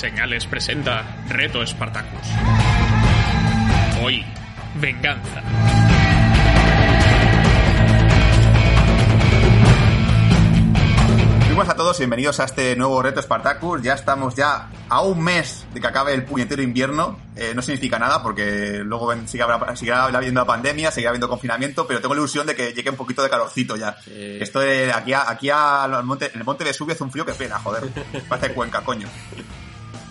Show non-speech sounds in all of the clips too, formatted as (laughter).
Señales presenta Reto Spartacus. Hoy, venganza. Muy buenas a todos y bienvenidos a este nuevo reto Spartacus. Ya estamos ya a un mes de que acabe el puñetero invierno. Eh, no significa nada porque luego seguirá habiendo la pandemia, seguirá habiendo confinamiento, pero tengo la ilusión de que llegue un poquito de calorcito ya. Esto de aquí a, aquí a- al monte, en el monte Vesubio hace un frío que pena, joder. Parece Cuenca, coño.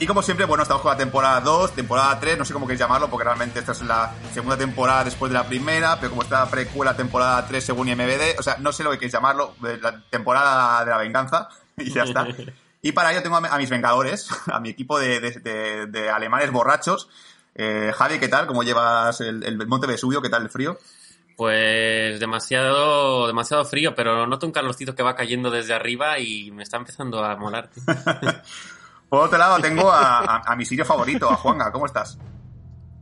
Y como siempre, bueno, estamos con la temporada 2, temporada 3, no sé cómo queréis llamarlo, porque realmente esta es la segunda temporada después de la primera, pero como está precuela temporada 3 según IMBD, o sea, no sé lo que queréis llamarlo, la temporada de la venganza, (laughs) y ya está. (laughs) Y para ello tengo a, mi- a mis vengadores, (laughs) a mi equipo de, de- de- de alemanes borrachos. Eh, Javi, ¿qué tal? ¿Cómo llevas el, el Monte Vesubio? ¿Qué tal el frío? Pues demasiado, demasiado frío, pero noto un calorcito que va cayendo desde arriba y me está empezando a molar. Por otro lado (laughs) tengo a, a- a mi sitio favorito, a Juanga, ¿cómo estás?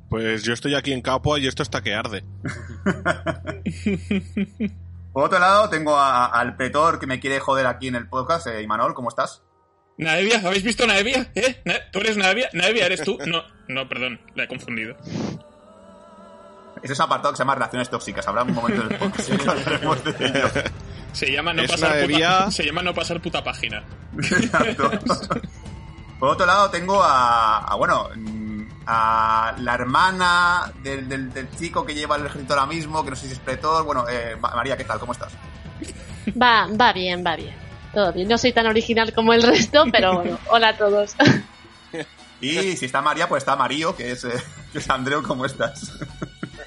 Pues yo estoy aquí en Capua y esto está que arde. (laughs) Por otro lado tengo a- al pretor que me quiere joder aquí en el podcast, eh, Imanol, ¿cómo estás? ¿Naevia? ¿Habéis visto Naevia? ¿Eh? ¿Tú eres Naevia? ¿Naevia eres tú? No, no, perdón, la he confundido. Ese es apartado que se llama Relaciones Tóxicas. Habrá un momento del podcast en que hablaremos de ello. Se llama no, Es pasar Naevia. puta, se llama no pasar puta página. (laughs) Exacto. Por otro lado tengo a, a, bueno, a la hermana del, del- del chico que lleva el ejército ahora mismo, que no sé si es pretor. Bueno, eh, Ma- María, ¿qué tal? ¿Cómo estás? Va, va bien, va bien. Todo bien. No soy tan original como el resto, pero bueno, (laughs) hola a todos. Y si está María, pues está Mario, que es, eh, que es Andreu, ¿cómo estás?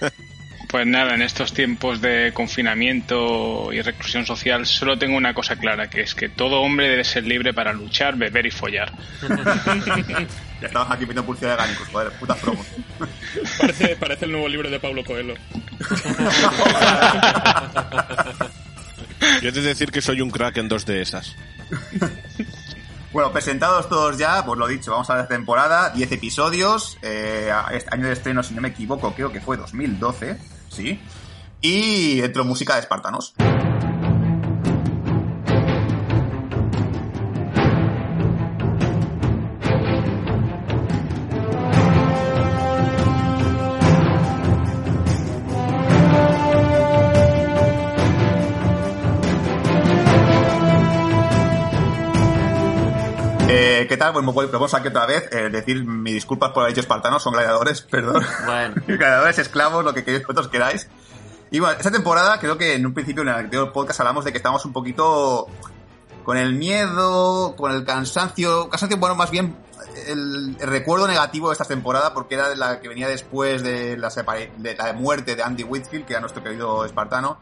(laughs) Pues nada, en estos tiempos de confinamiento y reclusión social solo tengo una cosa clara, que es que todo hombre debe ser libre para luchar, beber y follar. (laughs) Ya estamos aquí viendo publicidad de Gánicos, joder, putas promos. Parece, parece el nuevo libro de Paulo Coelho. Yo he de decir que soy un crack en dos de esas. Bueno, presentados todos ya, pues lo dicho, vamos a la temporada, 10 episodios, eh, este año de estreno, si no me equivoco, creo que fue 2012, ¿sí? Y dentro música de espartanos. ¿Qué tal? Bueno, pues vamos aquí otra vez. Eh, decir mis disculpas por haber dicho espartanos, son gladiadores, (laughs) perdón. Bueno, (laughs) gladiadores, esclavos, lo que queréis, vosotros queráis. Y bueno, esta temporada creo que en un principio en el anterior podcast hablamos de que estábamos un poquito con el miedo, con el cansancio, cansancio, bueno, más bien el, el recuerdo negativo de esta temporada porque era la que venía después de la, de la muerte de Andy Whitfield, que era nuestro querido espartano.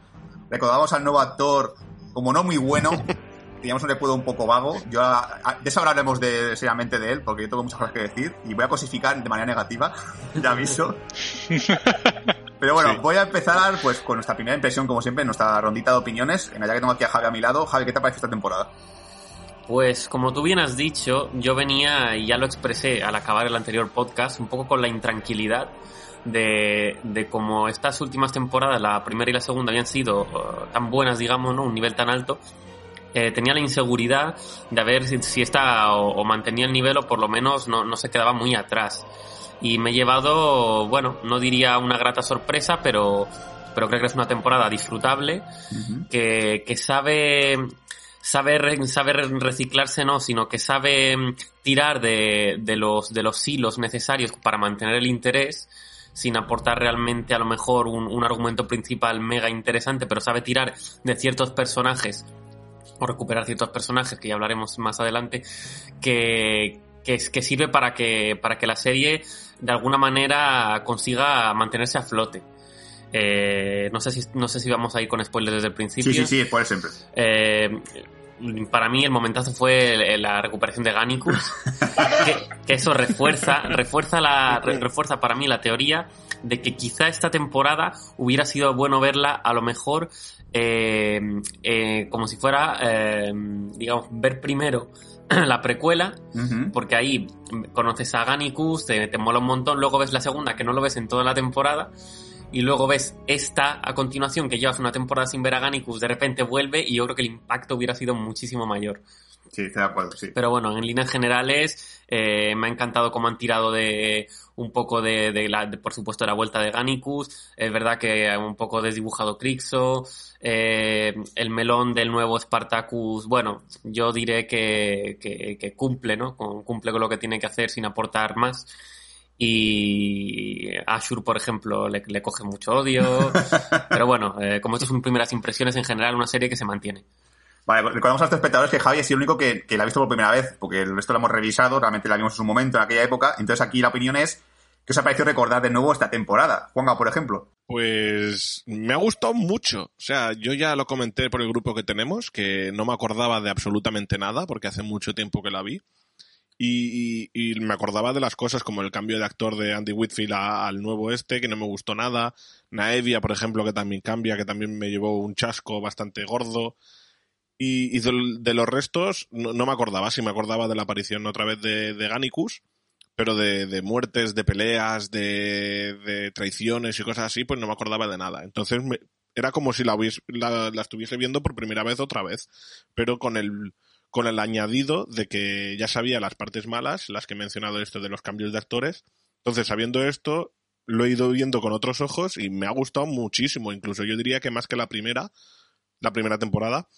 Recordábamos al nuevo actor como no muy bueno, (laughs) teníamos un recuerdo un poco vago. Yo a- a- de eso hablaremos de, seriamente de él, porque yo tengo muchas cosas que decir y voy a cosificar de manera negativa, (laughs) ya aviso. (laughs) Pero bueno, Sí. voy a empezar pues con nuestra primera impresión, como siempre, en nuestra rondita de opiniones. En allá que tengo aquí a Javi a mi lado. Javi, ¿qué te parece esta temporada? pues como tú bien has dicho, yo venía y ya lo expresé al acabar el anterior podcast, un poco con la intranquilidad de, de cómo estas últimas temporadas, la primera y la segunda, habían sido eh, tan buenas, digamos, ¿no? Un nivel tan alto. Eh, tenía la inseguridad de ver si, si esta o, o mantenía el nivel o por lo menos no, no se quedaba muy atrás. Y me he llevado, bueno, no diría una grata sorpresa, pero, pero creo que es una temporada disfrutable que, que sabe sabe, re- sabe re- reciclarse no, sino que sabe mm, tirar de, de los de los hilos necesarios para mantener el interés sin aportar realmente a lo mejor un, un argumento principal mega interesante, pero sabe tirar de ciertos personajes o recuperar ciertos personajes que ya hablaremos más adelante que, que, es- que sirve para que, para que la serie de alguna manera consiga mantenerse a flote. Eh, no sé si no sé si vamos a ir con spoilers desde el principio. Sí, sí, sí, por siempre. Eh, para mí el momentazo fue la recuperación de Gannicus, (laughs) que, que, eso refuerza, (laughs) refuerza, la, refuerza para mí la teoría de que quizá esta temporada hubiera sido bueno verla a lo mejor eh, eh, como si fuera, eh, digamos, ver primero (clears throat) la precuela, porque ahí conoces a Gannicus, te, te mola un montón, luego ves la segunda que no lo ves en toda la temporada y luego ves esta a continuación que llevas una temporada sin ver a Gannicus, de repente vuelve y yo creo que el impacto hubiera sido muchísimo mayor. Sí, estoy de acuerdo, sí. Pero bueno, en líneas generales eh, me ha encantado cómo han tirado de un poco de, de la, por supuesto, la vuelta de Gannicus. Es verdad que un poco desdibujado Crixo. Eh, el melón del nuevo Spartacus, bueno, yo diré que, que, que cumple, ¿no? cumple con lo que tiene que hacer sin aportar más y Ashur, por ejemplo, le, le coge mucho odio. (laughs) Pero bueno, eh, como estas son primeras impresiones, en general, una serie que se mantiene. Vale, recordamos a los espectadores que Javi es el único que, que, la ha visto por primera vez, porque el resto lo hemos revisado, realmente la vimos en su momento, en aquella época. Entonces aquí la opinión es, ¿qué os ha parecido recordar de nuevo esta temporada? Juanga, por ejemplo. Pues me ha gustado mucho. O sea, yo ya lo comenté por el grupo que tenemos, que no me acordaba de absolutamente nada, porque hace mucho tiempo que la vi. Y, me acordaba de las cosas como el cambio de actor de Andy Whitfield al nuevo este, que no me gustó nada. Naevia, por ejemplo, que también cambia, que también me llevó un chasco bastante gordo. Y, y de, los restos no, me acordaba, sí me acordaba de la aparición otra vez de, de Gannicus, pero de, de, muertes, de peleas, de, de, traiciones y cosas así, pues no me acordaba de nada. Entonces me, era como si la, la, la estuviese viendo por primera vez otra vez, pero con el con el añadido de que ya sabía las partes malas, las que he mencionado esto de los cambios de actores. Entonces, sabiendo esto, lo he ido viendo con otros ojos y me ha gustado muchísimo. Incluso yo diría que más que la primera, la primera temporada,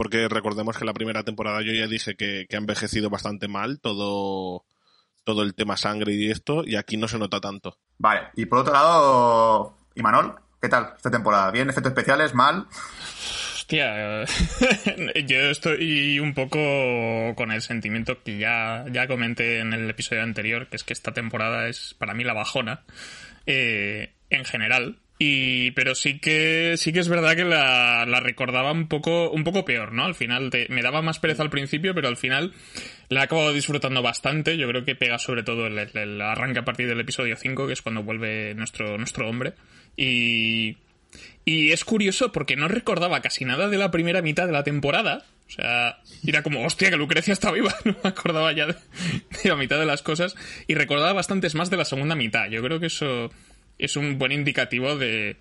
porque recordemos que la primera temporada yo ya dije que, que ha envejecido bastante mal todo, todo el tema sangre y esto, y aquí no se nota tanto. Vale, y por otro lado, Imanol, ¿qué tal esta temporada? ¿Bien? ¿Efectos especiales? ¿Mal? Hostia, (laughs) yo estoy un poco con el sentimiento que ya, ya comenté en el episodio anterior, que es que esta temporada es para mí la bajona eh, en general. Y, pero sí que, sí que es verdad que la, la recordaba un poco, un poco peor, ¿no? Al final me daba más pereza al principio, pero al final la he acabado disfrutando bastante. Yo creo que pega sobre todo el, el, el arranque a partir del episodio 5, que es cuando vuelve nuestro, nuestro hombre. Y, y es curioso porque no recordaba casi nada de la primera mitad de la temporada. O sea, era como, hostia, que Lucrecia está viva. (laughs) No me acordaba ya de, de, la mitad de las cosas. Y recordaba bastantes más de la segunda mitad. Yo creo que eso es un buen indicativo de,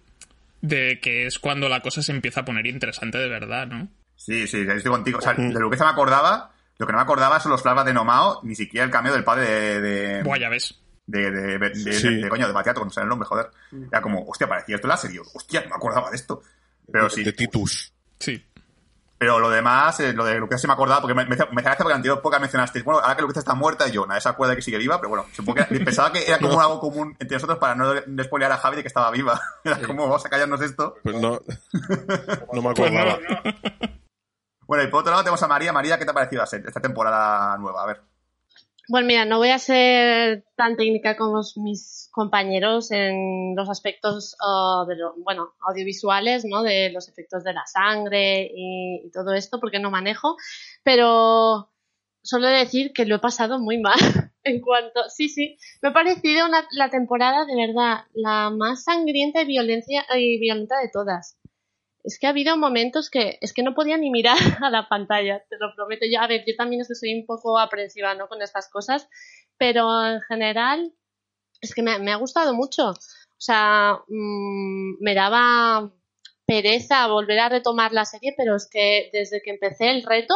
de que es cuando la cosa se empieza a poner interesante de verdad, ¿no? Sí, sí, estoy contigo. O sea, de Lucrecia me acordaba. Lo que no me acordaba son los flashbacks de Nomao, ni siquiera el cambio del padre de. de... Buah, ya ves de, de, de, sí. de, de coño, de Batiato, cuando sale el nombre, joder. Era como, hostia, parecía esto la serie. Hostia, no me acordaba de esto. Pero sí. De Titus. Sí. Pero lo demás, eh, lo de Lucrecia se me acordaba, porque me, me, me parece porque en anterior poca mencionaste, bueno, ahora que Lucrecia está muerta y yo, nadie se acuerda de que sigue viva, pero bueno, supongo que pensaba que era como no. algo común entre nosotros para no despolear a Javi de que estaba viva. (laughs) Era como, vamos a callarnos esto. Pues no, no me acordaba. Pues no, no. Bueno, y por otro lado tenemos a María. María, ¿qué te ha parecido esta temporada nueva? A ver. Bueno, mira, no voy a ser tan técnica como mis compañeros en los aspectos, uh, de lo, bueno, audiovisuales, ¿no? De los efectos de la sangre y, todo esto, porque no manejo, pero solo decir que lo he pasado muy mal (laughs) en cuanto, sí, sí, me ha parecido una, la temporada de verdad la más sangrienta y, violencia, y violenta de todas es que ha habido momentos que es que no podía ni mirar (laughs) a la pantalla, te lo prometo. Yo, a ver, yo también es que soy un poco aprensiva ¿no? con estas cosas, pero en general es que me, ha gustado mucho. O sea, mmm, me daba pereza volver a retomar la serie, pero es que desde que empecé el reto,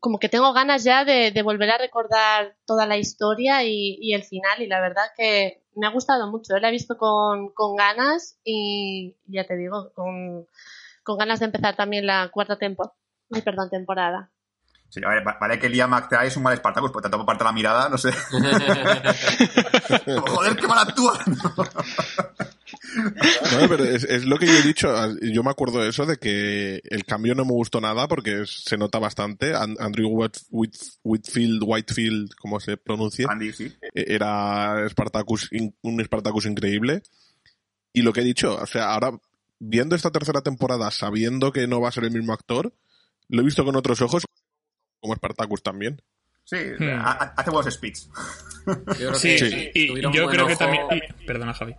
como que tengo ganas ya de, de volver a recordar toda la historia y, y, el final, y la verdad que me ha gustado mucho. La he visto con, con ganas y ya te digo, con, con, ganas de empezar también la cuarta temporada. Ay, perdón, temporada. Sí, a ver, vale que Liam McTry es un mal Spartacus, por tanto, parte la mirada, no sé. (laughs) Joder, qué mal actúa. No, pero es, es, lo que yo he dicho. Yo me acuerdo de eso, de que el cambio no me gustó nada porque se nota bastante. Andrew Whitfield, Whitefield, como se pronuncia, Andy, sí. era Spartacus, un Spartacus increíble. Y lo que he dicho, o sea, ahora viendo esta tercera temporada, sabiendo que no va a ser el mismo actor, lo he visto con otros ojos, como Spartacus también. Sí, Hmm. ha- ha- hace buenos speech. Yo creo Sí, que y yo creo que ojo- también... Perdona, Javi.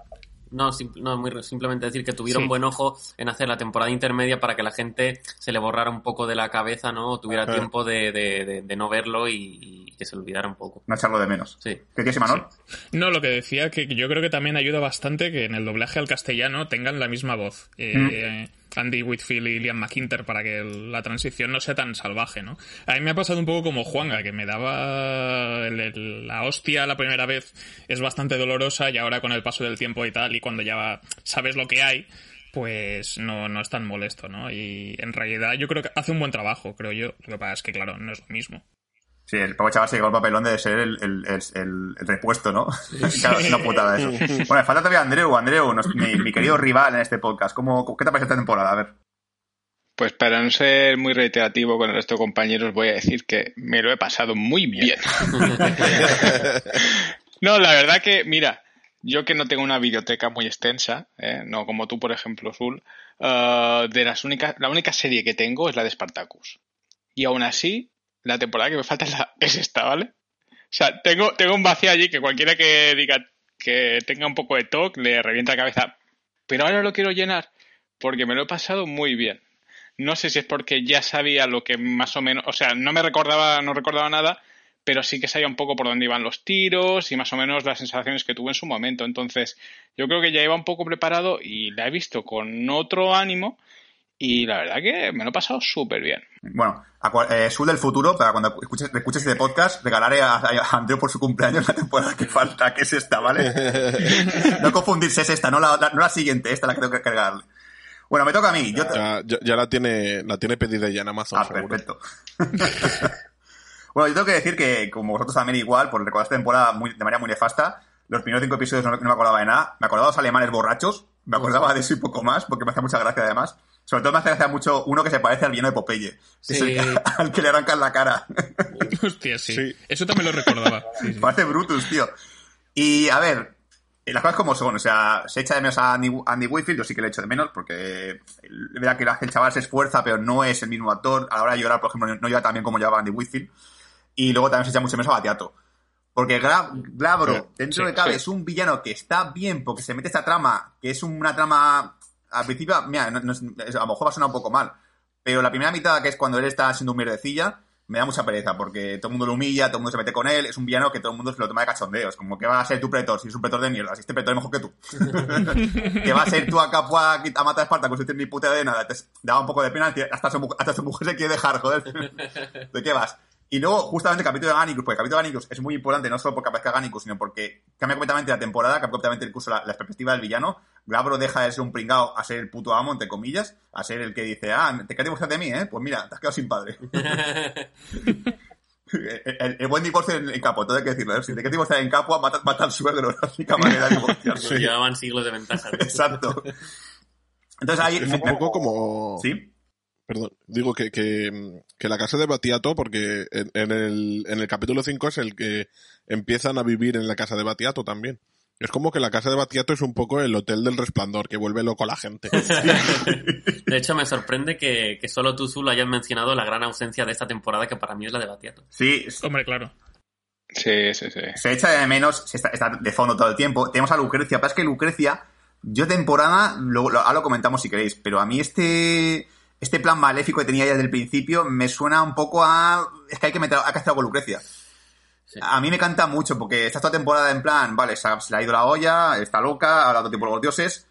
No, sim- no, muy re- simplemente decir que tuvieron Sí. buen ojo en hacer la temporada intermedia para que la gente se le borrara un poco de la cabeza, ¿no? O tuviera Ah. tiempo de, de- de- de no verlo y, y que se olvidara un poco. No echarlo de menos. Sí. ¿Qué quieres, Imanol? No, lo que decía que yo creo que también ayuda bastante que en el doblaje al castellano tengan la misma voz. Eh, Andy Whitfield y Liam McIntyre para que la transición no sea tan salvaje, ¿no? A mí me ha pasado un poco como Juanga, que me daba la hostia la primera vez es bastante dolorosa y ahora con el paso del tiempo y tal y cuando ya sabes lo que hay pues no, no es tan molesto, ¿no? Y en realidad yo creo que hace un buen trabajo, creo yo. Lo que pasa es que, claro, no es lo mismo. Sí, el pobre chaval se llegó el papelón de ser el, el, el, repuesto, ¿no? (laughs) claro, es una putada eso. Bueno, falta todavía Andreu. Andreu, nos- mi, mi querido rival en este podcast. ¿Cómo, ¿Qué te parece esta temporada? A ver. Pues para no ser muy reiterativo con el resto de compañeros, voy a decir que me lo he pasado muy bien. (laughs) (laughs) no, la verdad que, mira, yo que no tengo una biblioteca muy extensa, ¿eh? no como tú, por ejemplo, Zul, eh, de las únicas, la única serie que tengo es la de Spartacus. Y aún así, la temporada que me falta es, la- es esta, ¿vale? O sea, tengo, tengo un vacío allí que cualquiera que diga que tenga un poco de TOC le revienta la cabeza. Pero ahora lo quiero llenar porque me lo he pasado muy bien. No sé si es porque ya sabía lo que más o menos, o sea, no me recordaba, no recordaba nada, pero sí que sabía un poco por dónde iban los tiros y más o menos las sensaciones que tuve en su momento. Entonces, yo creo que ya iba un poco preparado y la he visto con otro ánimo y la verdad que me lo he pasado súper bien. Bueno, eh, Sul del futuro, para cuando escuches, escuches este podcast, regalaré a, a Andreu por su cumpleaños la temporada que falta, que es esta, ¿vale? (laughs) no confundirse, es esta, no la, la- no la siguiente, esta la que tengo que cargarle. Bueno, me toca a mí. Yo te- Ya, ya- ya la tiene la tiene pedida ya en Amazon, Ah, seguro. perfecto. (laughs) bueno, yo tengo que decir que, como vosotros también igual, por recordar esta temporada muy, de manera muy nefasta, los primeros cinco episodios no, no me acordaba de nada. Me acordaba de los alemanes borrachos, me acordaba de eso y poco más, porque me hacía mucha gracia además. Sobre todo me hace gracia mucho uno que se parece al villano de Popeye, que es el que- Sí. (laughs) al que le arrancan la cara. (laughs) Hostia, sí. Sí. Eso también lo recordaba. Sí, (laughs) sí. Parece Brutus, tío. Y a ver, eh, las cosas como son, o sea, se echa de menos a Andy, Andy Whitfield, yo sí que le echo de menos, porque es verdad que el chaval se esfuerza, pero no es el mismo actor. A la hora de llorar, por ejemplo, no llora tan bien como lloraba Andy Whitfield. Y luego también se echa mucho menos a Batiato. Porque Gra- Glabro, Sí, dentro sí, de cabe, sí. es un villano que está bien porque se mete esta trama, que es una trama. Al principio, mira, no- no a lo mejor va a sonar un poco mal, pero la primera mitad, que es cuando él está siendo un mierdecilla, me da mucha pereza porque todo el mundo lo humilla, todo el mundo se mete con él, es un villano que todo el mundo se lo toma de cachondeos, como que va a ser tu pretor, si es un pretor de mierda, si este pretor es mejor que tú. (laughs) que va a ser tú acá pues, a, a matar a Espartacus, no tienes ni puta de nada, te daba un poco de pena, hasta su, hasta su mujer se quiere dejar, joder. (laughs) ¿De qué vas? Y luego, justamente, el capítulo de Gannicus, porque el capítulo de Gannicus es muy importante, no solo porque aparezca Gannicus, sino porque cambia completamente la temporada, cambia completamente incluso la, la perspectiva del villano. Glabro deja de ser un pringao a ser el puto amo, entre comillas, a ser el que dice, ah, te quedas divorciar de mí, ¿eh? Pues mira, te has quedado sin padre. (laughs) el, el- el buen divorcio en, en capo, todo hay que decirlo, ¿eh? Si te quieres divorciar en capo, mata, mata al suegro, (laughs) la única manera de divorciarse. Llevaban siglos de ventaja. Exacto. Entonces ahí... Es un poco como... ¿Sí? Perdón, digo que, que, que la casa de Batiato, porque en, en el, en el capítulo 5 es el que empiezan a vivir en la casa de Batiato también. Es como que la casa de Batiato es un poco el hotel del resplandor, que vuelve loco a la gente. (laughs) De hecho, me sorprende que, que solo tú, Zul, hayas mencionado la gran ausencia de esta temporada, que para mí es la de Batiato. Sí, Hombre, claro. Sí, sí, sí. se echa de menos, se está, está de fondo todo el tiempo. Tenemos a Lucrecia, pero es que Lucrecia, yo temporada, lo, lo- ahora lo comentamos si queréis, pero a mí este, este plan maléfico que tenía ya desde el principio me suena un poco a... Es que hay que meter, hay que hacer algo con Lucrecia. Sí. A mí me canta mucho porque está toda temporada en plan, vale, se, le ha ido la olla, está loca, ha hablado tiempo con los dioses,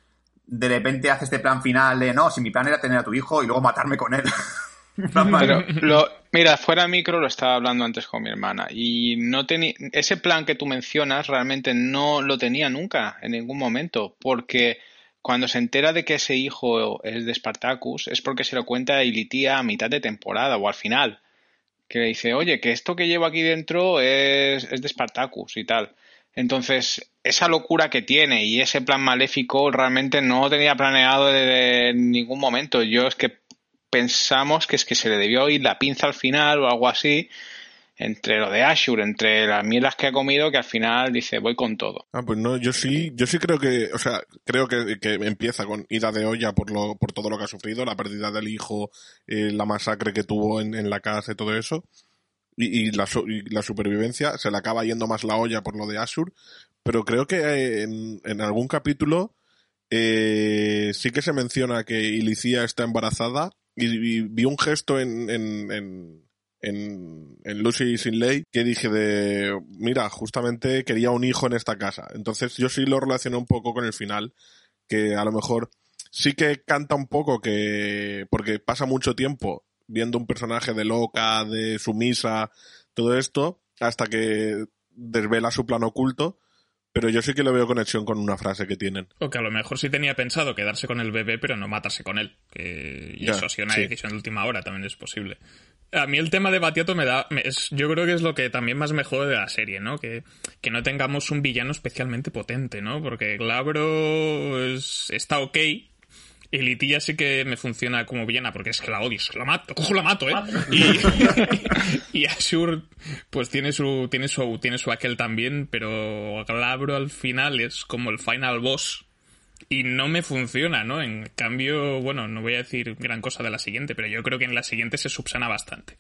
de repente hace este plan final de, no, si mi plan era tener a tu hijo y luego matarme con él. (laughs) Pero lo, mira, fuera micro lo estaba hablando antes con mi hermana y no tenía ese plan que tú mencionas realmente no lo tenía nunca en ningún momento porque cuando se entera de que ese hijo es de Spartacus es porque se lo cuenta a Ilitia a mitad de temporada o al final que le dice oye que esto que llevo aquí dentro es, es de Spartacus y tal entonces esa locura que tiene y ese plan maléfico realmente no tenía planeado de, en ningún momento. Yo es que pensamos que es que se le debió ir la pinza al final o algo así entre lo de Ashur, entre las mierdas que ha comido, que al final dice, voy con todo. Ah, pues no, yo sí, yo sí creo que, o sea, creo que, que empieza con ida de olla por lo, por todo lo que ha sufrido, la pérdida del hijo, eh, la masacre que tuvo en, en la casa y todo eso. Y, y, la, y la supervivencia, se le acaba yendo más la olla por lo de Ashur, pero creo que eh, en, algún capítulo eh, sí que se menciona que Ilicía está embarazada y, vi un gesto en, en, en, en Lucy Sin Ley que dije de, mira, justamente quería un hijo en esta casa. Entonces yo sí lo relacioné un poco con el final, que a lo mejor sí que canta un poco que, porque pasa mucho tiempo viendo un personaje de loca, de sumisa, todo esto, hasta que desvela su plan oculto, pero yo sí que le veo conexión con una frase que tienen. O que a lo mejor sí tenía pensado quedarse con el bebé, pero no matarse con él. Que... Y Ya, eso ha sido una sí. decisión de última hora, también es posible. A mí el tema de Batiato me da. me- es- yo creo que es lo que también más me jode de la serie, ¿no? Que, que no tengamos un villano especialmente potente, ¿no? Porque Glabro es- está ok. Y Litilla sí que me funciona como villana, porque es que la odio, es que la mato, cojo la mato, ¿eh? Y, (laughs) y Ashur, pues tiene su, tiene su, tiene su aquel también, pero Glabro al final es como el final boss. Y no me funciona, ¿no? En cambio, bueno, no voy a decir gran cosa de la siguiente, pero yo creo que en la siguiente se subsana bastante.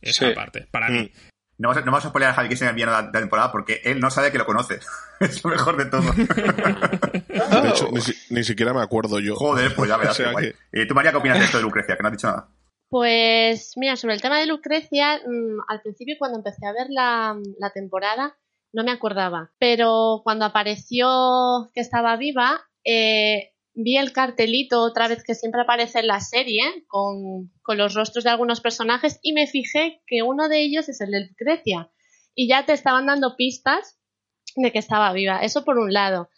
Esa Sí. parte, para mí. No vamos a, no vamos a spoilear a Javi villano de la, temporada porque él no sabe que lo conoce. (laughs) es lo mejor de todo. (laughs) De hecho, ni, si- ni siquiera me acuerdo yo. Joder, pues ya (laughs) verás. O sea que- Eh, ¿Tú, María, qué opinas de esto de Lucrecia? Que no has dicho nada. Pues mira, sobre el tema de Lucrecia, mm, al principio cuando empecé a ver la, la temporada no me acordaba, pero cuando apareció que estaba viva, eh, vi el cartelito otra vez que siempre aparece en la serie con, con los rostros de algunos personajes y me fijé que uno de ellos es el de Lucrecia y ya te estaban dando pistas de que estaba viva, eso por un lado.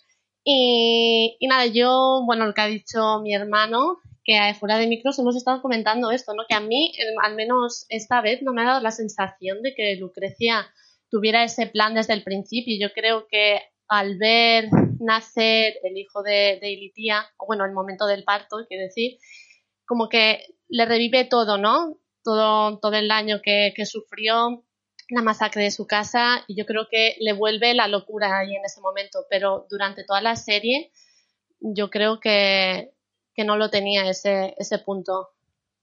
Y, nada, yo, bueno, lo que ha dicho mi hermano, que fuera de micros hemos estado comentando esto, ¿no? Que a mí, eh, al menos esta vez, no me ha dado la sensación de que Lucrecia tuviera ese plan desde el principio. Yo creo que al ver nacer el hijo de, de Ilitia, o bueno, el momento del parto, quiero decir, como que le revive todo, ¿no? Todo, todo el daño que, que sufrió, la masacre de su casa, y yo creo que le vuelve la locura ahí en ese momento, pero durante toda la serie yo creo que, que no lo tenía ese, ese punto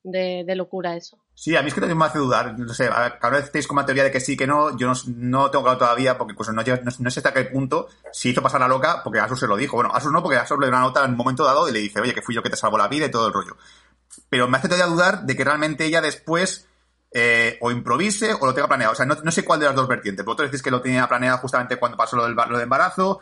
de, de locura eso. Sí, a mí es que también me hace dudar. No sé, a ver, cada vez tenéis como la teoría de que sí, que no. Yo no, no tengo claro todavía, porque incluso no, no, no sé hasta qué punto si hizo pasar la loca, porque Asus se lo dijo. Bueno, Asus no, porque Asus le dio una nota en un momento dado y le dice, oye, que fui yo que te salvó la vida y todo el rollo. Pero me hace todavía dudar de que realmente ella después eh, o improvise o lo tenga planeado. O sea, no, no sé cuál de las dos vertientes. Vosotros decís que lo tenía planeado justamente cuando pasó lo del, lo del embarazo.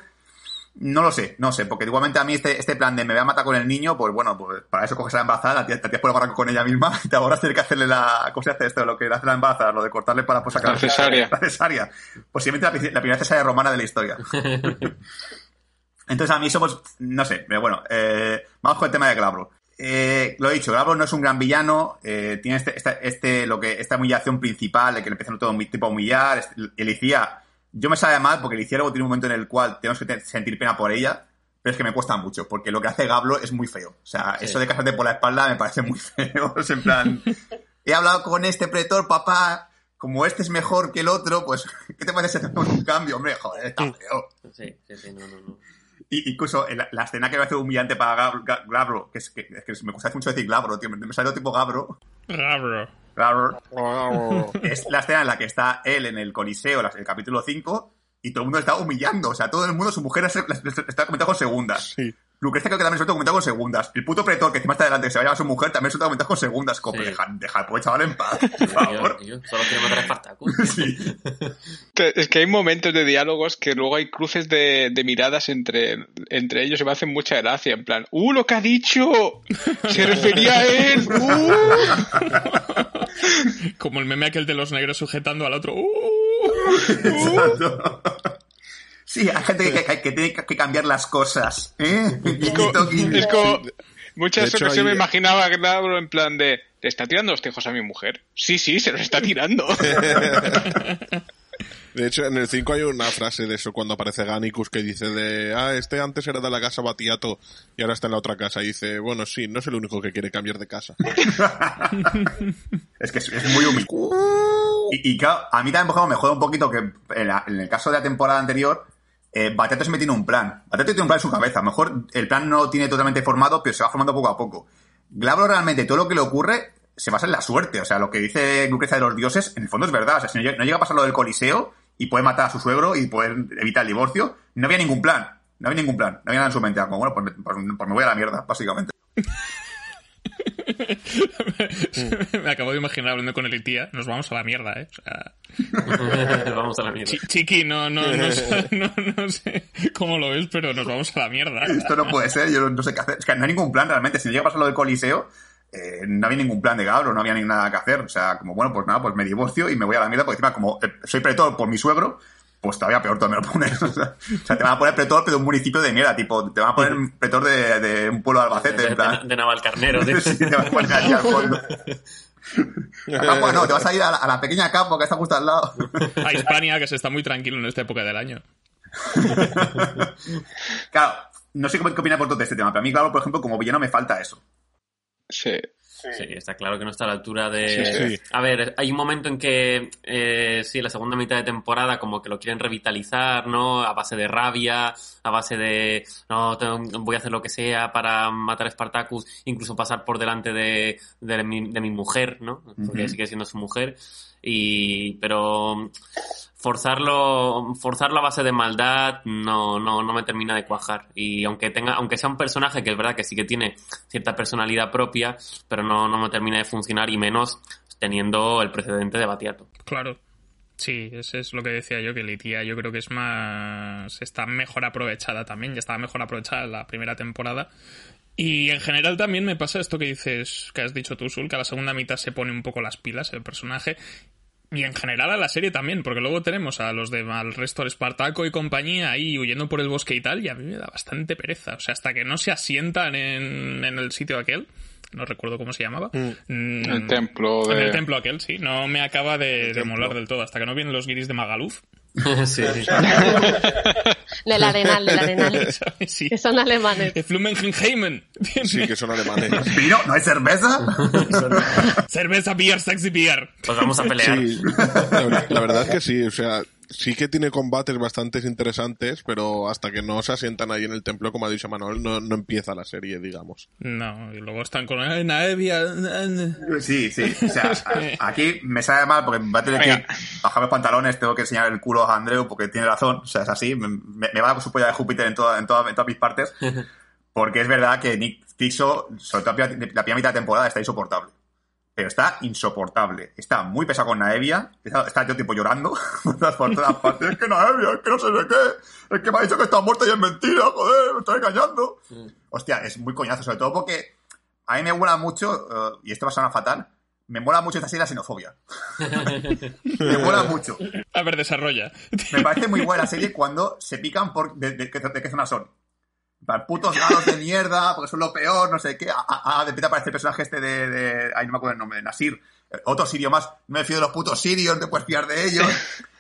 No lo sé, no sé, porque igualmente a mí este, este plan de me voy a matar con el niño, pues bueno, pues para eso coges a la embarazada, tía, la tía puede barranco con ella misma (laughs) y te ahora tienes que hacerle la. ¿Cómo se hace esto? Lo que hace la embarazada, lo de cortarle para pues, sacar La cesárea. La cesárea. Posiblemente la, la primera cesárea romana de la historia. (laughs) Entonces a mí somos, no sé, pero bueno, eh, vamos con el tema de Glabro. Eh, lo he dicho, Glabro no es un gran villano, eh, tiene este, esta, este, lo que, esta humillación principal de que le empiezan todo tipo a humillar. este- Elicía, yo me sabe mal porque Elicía luego tiene un momento en el cual tenemos que sentir pena por ella, pero es que me cuesta mucho, porque lo que hace Gablo es muy feo. O sea, Sí. eso de casarte por la espalda me parece muy (laughs) feo. Es en plan, (laughs) he hablado con este pretor, papá, como este es mejor que el otro, pues, (laughs) ¿qué te parece si hacemos un cambio? Hombre, joder, está feo. Sí, sí, sí, no, no, no. Y incluso la, la escena que me hace humillante para Gab- Ga- Glabro, que es que, es que me gusta mucho decir Glabro, tío, me, sale tipo Gabro. Rabro. Es la escena en la que está él en el Coliseo, el capítulo 5, y todo el mundo está humillando. O sea, todo el mundo, su mujer está comentando con segundas. Sí. Lucrecia creo que también se está comentando con segundas. El puto pretor que encima está delante que se va a llevar a su mujer también se está comentando con segundas. Como, Sí. deja, deja pobre chaval en paz, (laughs) por favor. Tío, tío, solo quiero matar a Spartacus. (laughs) Sí. Te- Es que hay momentos de diálogos que luego hay cruces de, de miradas entre, entre ellos y me hacen mucha gracia. En plan, ¡uh, lo que ha dicho! ¡Se (laughs) refería a él! ¡uh! Como el meme aquel de los negros sujetando al otro. ¡Uh! Exacto. Sí, hay gente que, que- que tiene que cambiar las cosas. ¿eh? Guiñito. Es como. Muchas ocasiones me hay- imaginaba a Glabro en plan de. ¿Le está tirando los tejos a mi mujer? Sí, sí, se los está tirando. (laughs) De hecho, en el 5 hay una frase de eso cuando aparece Gannicus que dice de, ah, este antes era de la casa Batiato y ahora está en la otra casa. Y dice, bueno, sí, no es el único que quiere cambiar de casa. (laughs) Es que es, es muy humilde. (laughs) Y, y claro, a mí también, me juega un poquito que en, la- en el caso de la temporada anterior, eh, Batato siempre tiene un plan. Batato tiene un plan en su cabeza. A lo mejor el plan no lo tiene totalmente formado, pero se va formando poco a poco. Glabro realmente todo lo que le ocurre se basa en la suerte. O sea, lo que dice Lucrecia de los dioses, en el fondo es verdad. O sea, si no llega, a pasar lo del Coliseo y puede matar a su suegro y poder evitar el divorcio, no había ningún plan. No había ningún plan. No había nada en su mente. Como, bueno, pues, me- pues- pues me voy a la mierda, básicamente. (laughs) (laughs) Me acabo de imaginar hablando con el tía. Nos vamos a la mierda, ¿eh? O sea, Vamos a la mierda. chi- chiqui, no, no, no, sé- no, no sé cómo lo ves, pero nos vamos a la mierda. Esto no puede ser, yo no sé qué hacer. Es que no hay ningún plan realmente. Si no llega a pasar lo del Coliseo, eh, no había ningún plan de Gabro, no había ni nada que hacer. O sea, como bueno, pues nada, pues me divorcio y me voy a la mierda, porque encima, como eh, soy pretor por mi suegro, pues todavía peor todavía me lo pones. (laughs) O sea, o sea, te van a poner pretor, pero de un municipio de mierda, tipo, te van a poner (laughs) pretor de, de un pueblo de Albacete, De, en plan. de- de Navalcarnero, (laughs) tío. Sí, te van a poner allí al fondo. A Capua no, te vas a ir a la, a la pequeña Capua que está justo al lado. A Hispania, que se está muy tranquilo en esta época del año. Claro, no sé cómo qué opina por todo este tema, pero a mí, claro, por ejemplo, como villano me falta eso. Sí. Sí, está claro que no está a la altura de... Sí, sí. A ver, hay un momento en que, eh, sí, la segunda mitad de temporada como que lo quieren revitalizar, ¿no? A base de rabia, a base de, no, tengo- voy a hacer lo que sea para matar a Spartacus, incluso pasar por delante de, de, mi, de mi mujer, ¿no? Porque sigue siendo su mujer. Y, pero forzarlo, forzarlo a base de maldad no, no, no me termina de cuajar. Y aunque tenga, aunque sea un personaje que es verdad que sí que tiene cierta personalidad propia, pero no, no me termina de funcionar y menos teniendo el precedente de Batiato. Claro. Sí, ese es lo que decía yo, que Litia yo creo que es más... está mejor aprovechada también, ya estaba mejor aprovechada la primera temporada. Y en general también me pasa esto que dices, que has dicho tú, Sul, que a la segunda mitad se pone un poco las pilas el personaje. Y en general a la serie también, porque luego tenemos a los de al resto de Espartaco y compañía ahí huyendo por el bosque y tal, y a mí me da bastante pereza. O sea, hasta que no se asientan en, en el sitio aquel, no recuerdo cómo se llamaba. mm, El templo en de... el templo aquel, sí. No me acaba de, de molar del todo. Hasta que no vienen los guiris de Magaluf. (laughs) sí, sí. (laughs) Del (laughs) Arenal, del Arenal. (laughs) Sí. Que son alemanes. De Flumenheimen. Sí, que son alemanes. ¿Vino? ¿No hay cerveza? (laughs) Cerveza, beer, sexy beer. Pues vamos a pelear. Sí, la, la verdad es que sí, o sea, sí que tiene combates bastante interesantes, pero hasta que no se asientan ahí en el templo, como ha dicho Manuel, no, no empieza la serie, digamos. No, y luego están con "Ay, Naevia. Sí, sí. O sea, a- aquí me sabe mal porque va a tener que bajar los pantalones, tengo que enseñar el culo a Andreu porque tiene razón. O sea, es así. Me, me- me va a su polla de Júpiter en, toda, en, toda- en todas mis partes. (laughs) Porque es verdad que Nick Tixo, sobre todo la primera mitad de temporada, está insoportable. Pero está insoportable. Está muy pesado con Naevia. Está, todo tipo llorando (laughs) por todas partes. Es que Naevia, es que no sé de qué. Es que me ha dicho que está muerta y es mentira, joder, me está engañando. Hostia, es muy coñazo, sobre todo porque a mí me mola mucho, eh, y esto va a sonar fatal, me mola mucho esta serie la xenofobia. (laughs) me mola mucho. A ver, desarrolla. Me parece muy buena serie cuando se pican por de, de- de qué zona son. Plan, putos galos de mierda, porque son lo peor, no sé qué. Ah, de repente aparece el personaje este de, de- Ay, no me acuerdo el nombre, de Nasir. Otro sirio más. No me fío de los putos sirios, no te puedes fiar de ellos.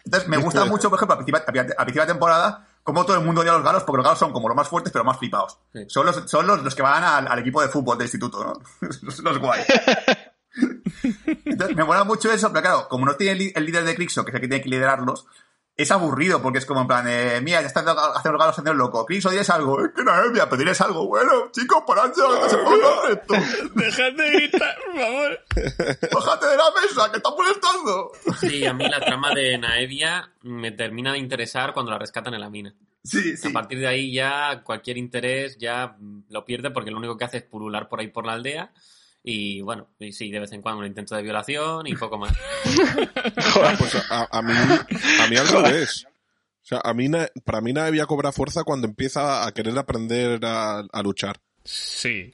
Entonces, me gusta mucho, por ejemplo, a principio, a principio de temporada, como todo el mundo odia a los galos, porque los galos son como los más fuertes, pero más flipados. Sí. Son, los, son los, los que van al, al equipo de fútbol del instituto, ¿no? (laughs) los, los guay. Entonces, me mola mucho eso, pero claro, como no tiene el, líder de Crixo, que es el que tiene que liderarlos, es aburrido, porque es como en plan, eh, mira, ya están haciendo los galos haciendo loco. Crixo, diles algo. Es que no, mira, pero diles algo. Bueno, chicos, parad ya, que se pongan esto. Dejad de gritar, por favor. Bájate de la mesa, que está molestando. Sí, a mí la trama de Naevia me termina de interesar cuando la rescatan en la mina. Sí, sí. A partir de ahí ya cualquier interés ya lo pierde porque lo único que hace es pulular por ahí por la aldea y bueno, y sí, de vez en cuando un intento de violación y poco más. Pues a, a mí, a mí al revés. O sea, a mí, para mí Naevia cobra fuerza cuando empieza a querer aprender a, a luchar. Sí.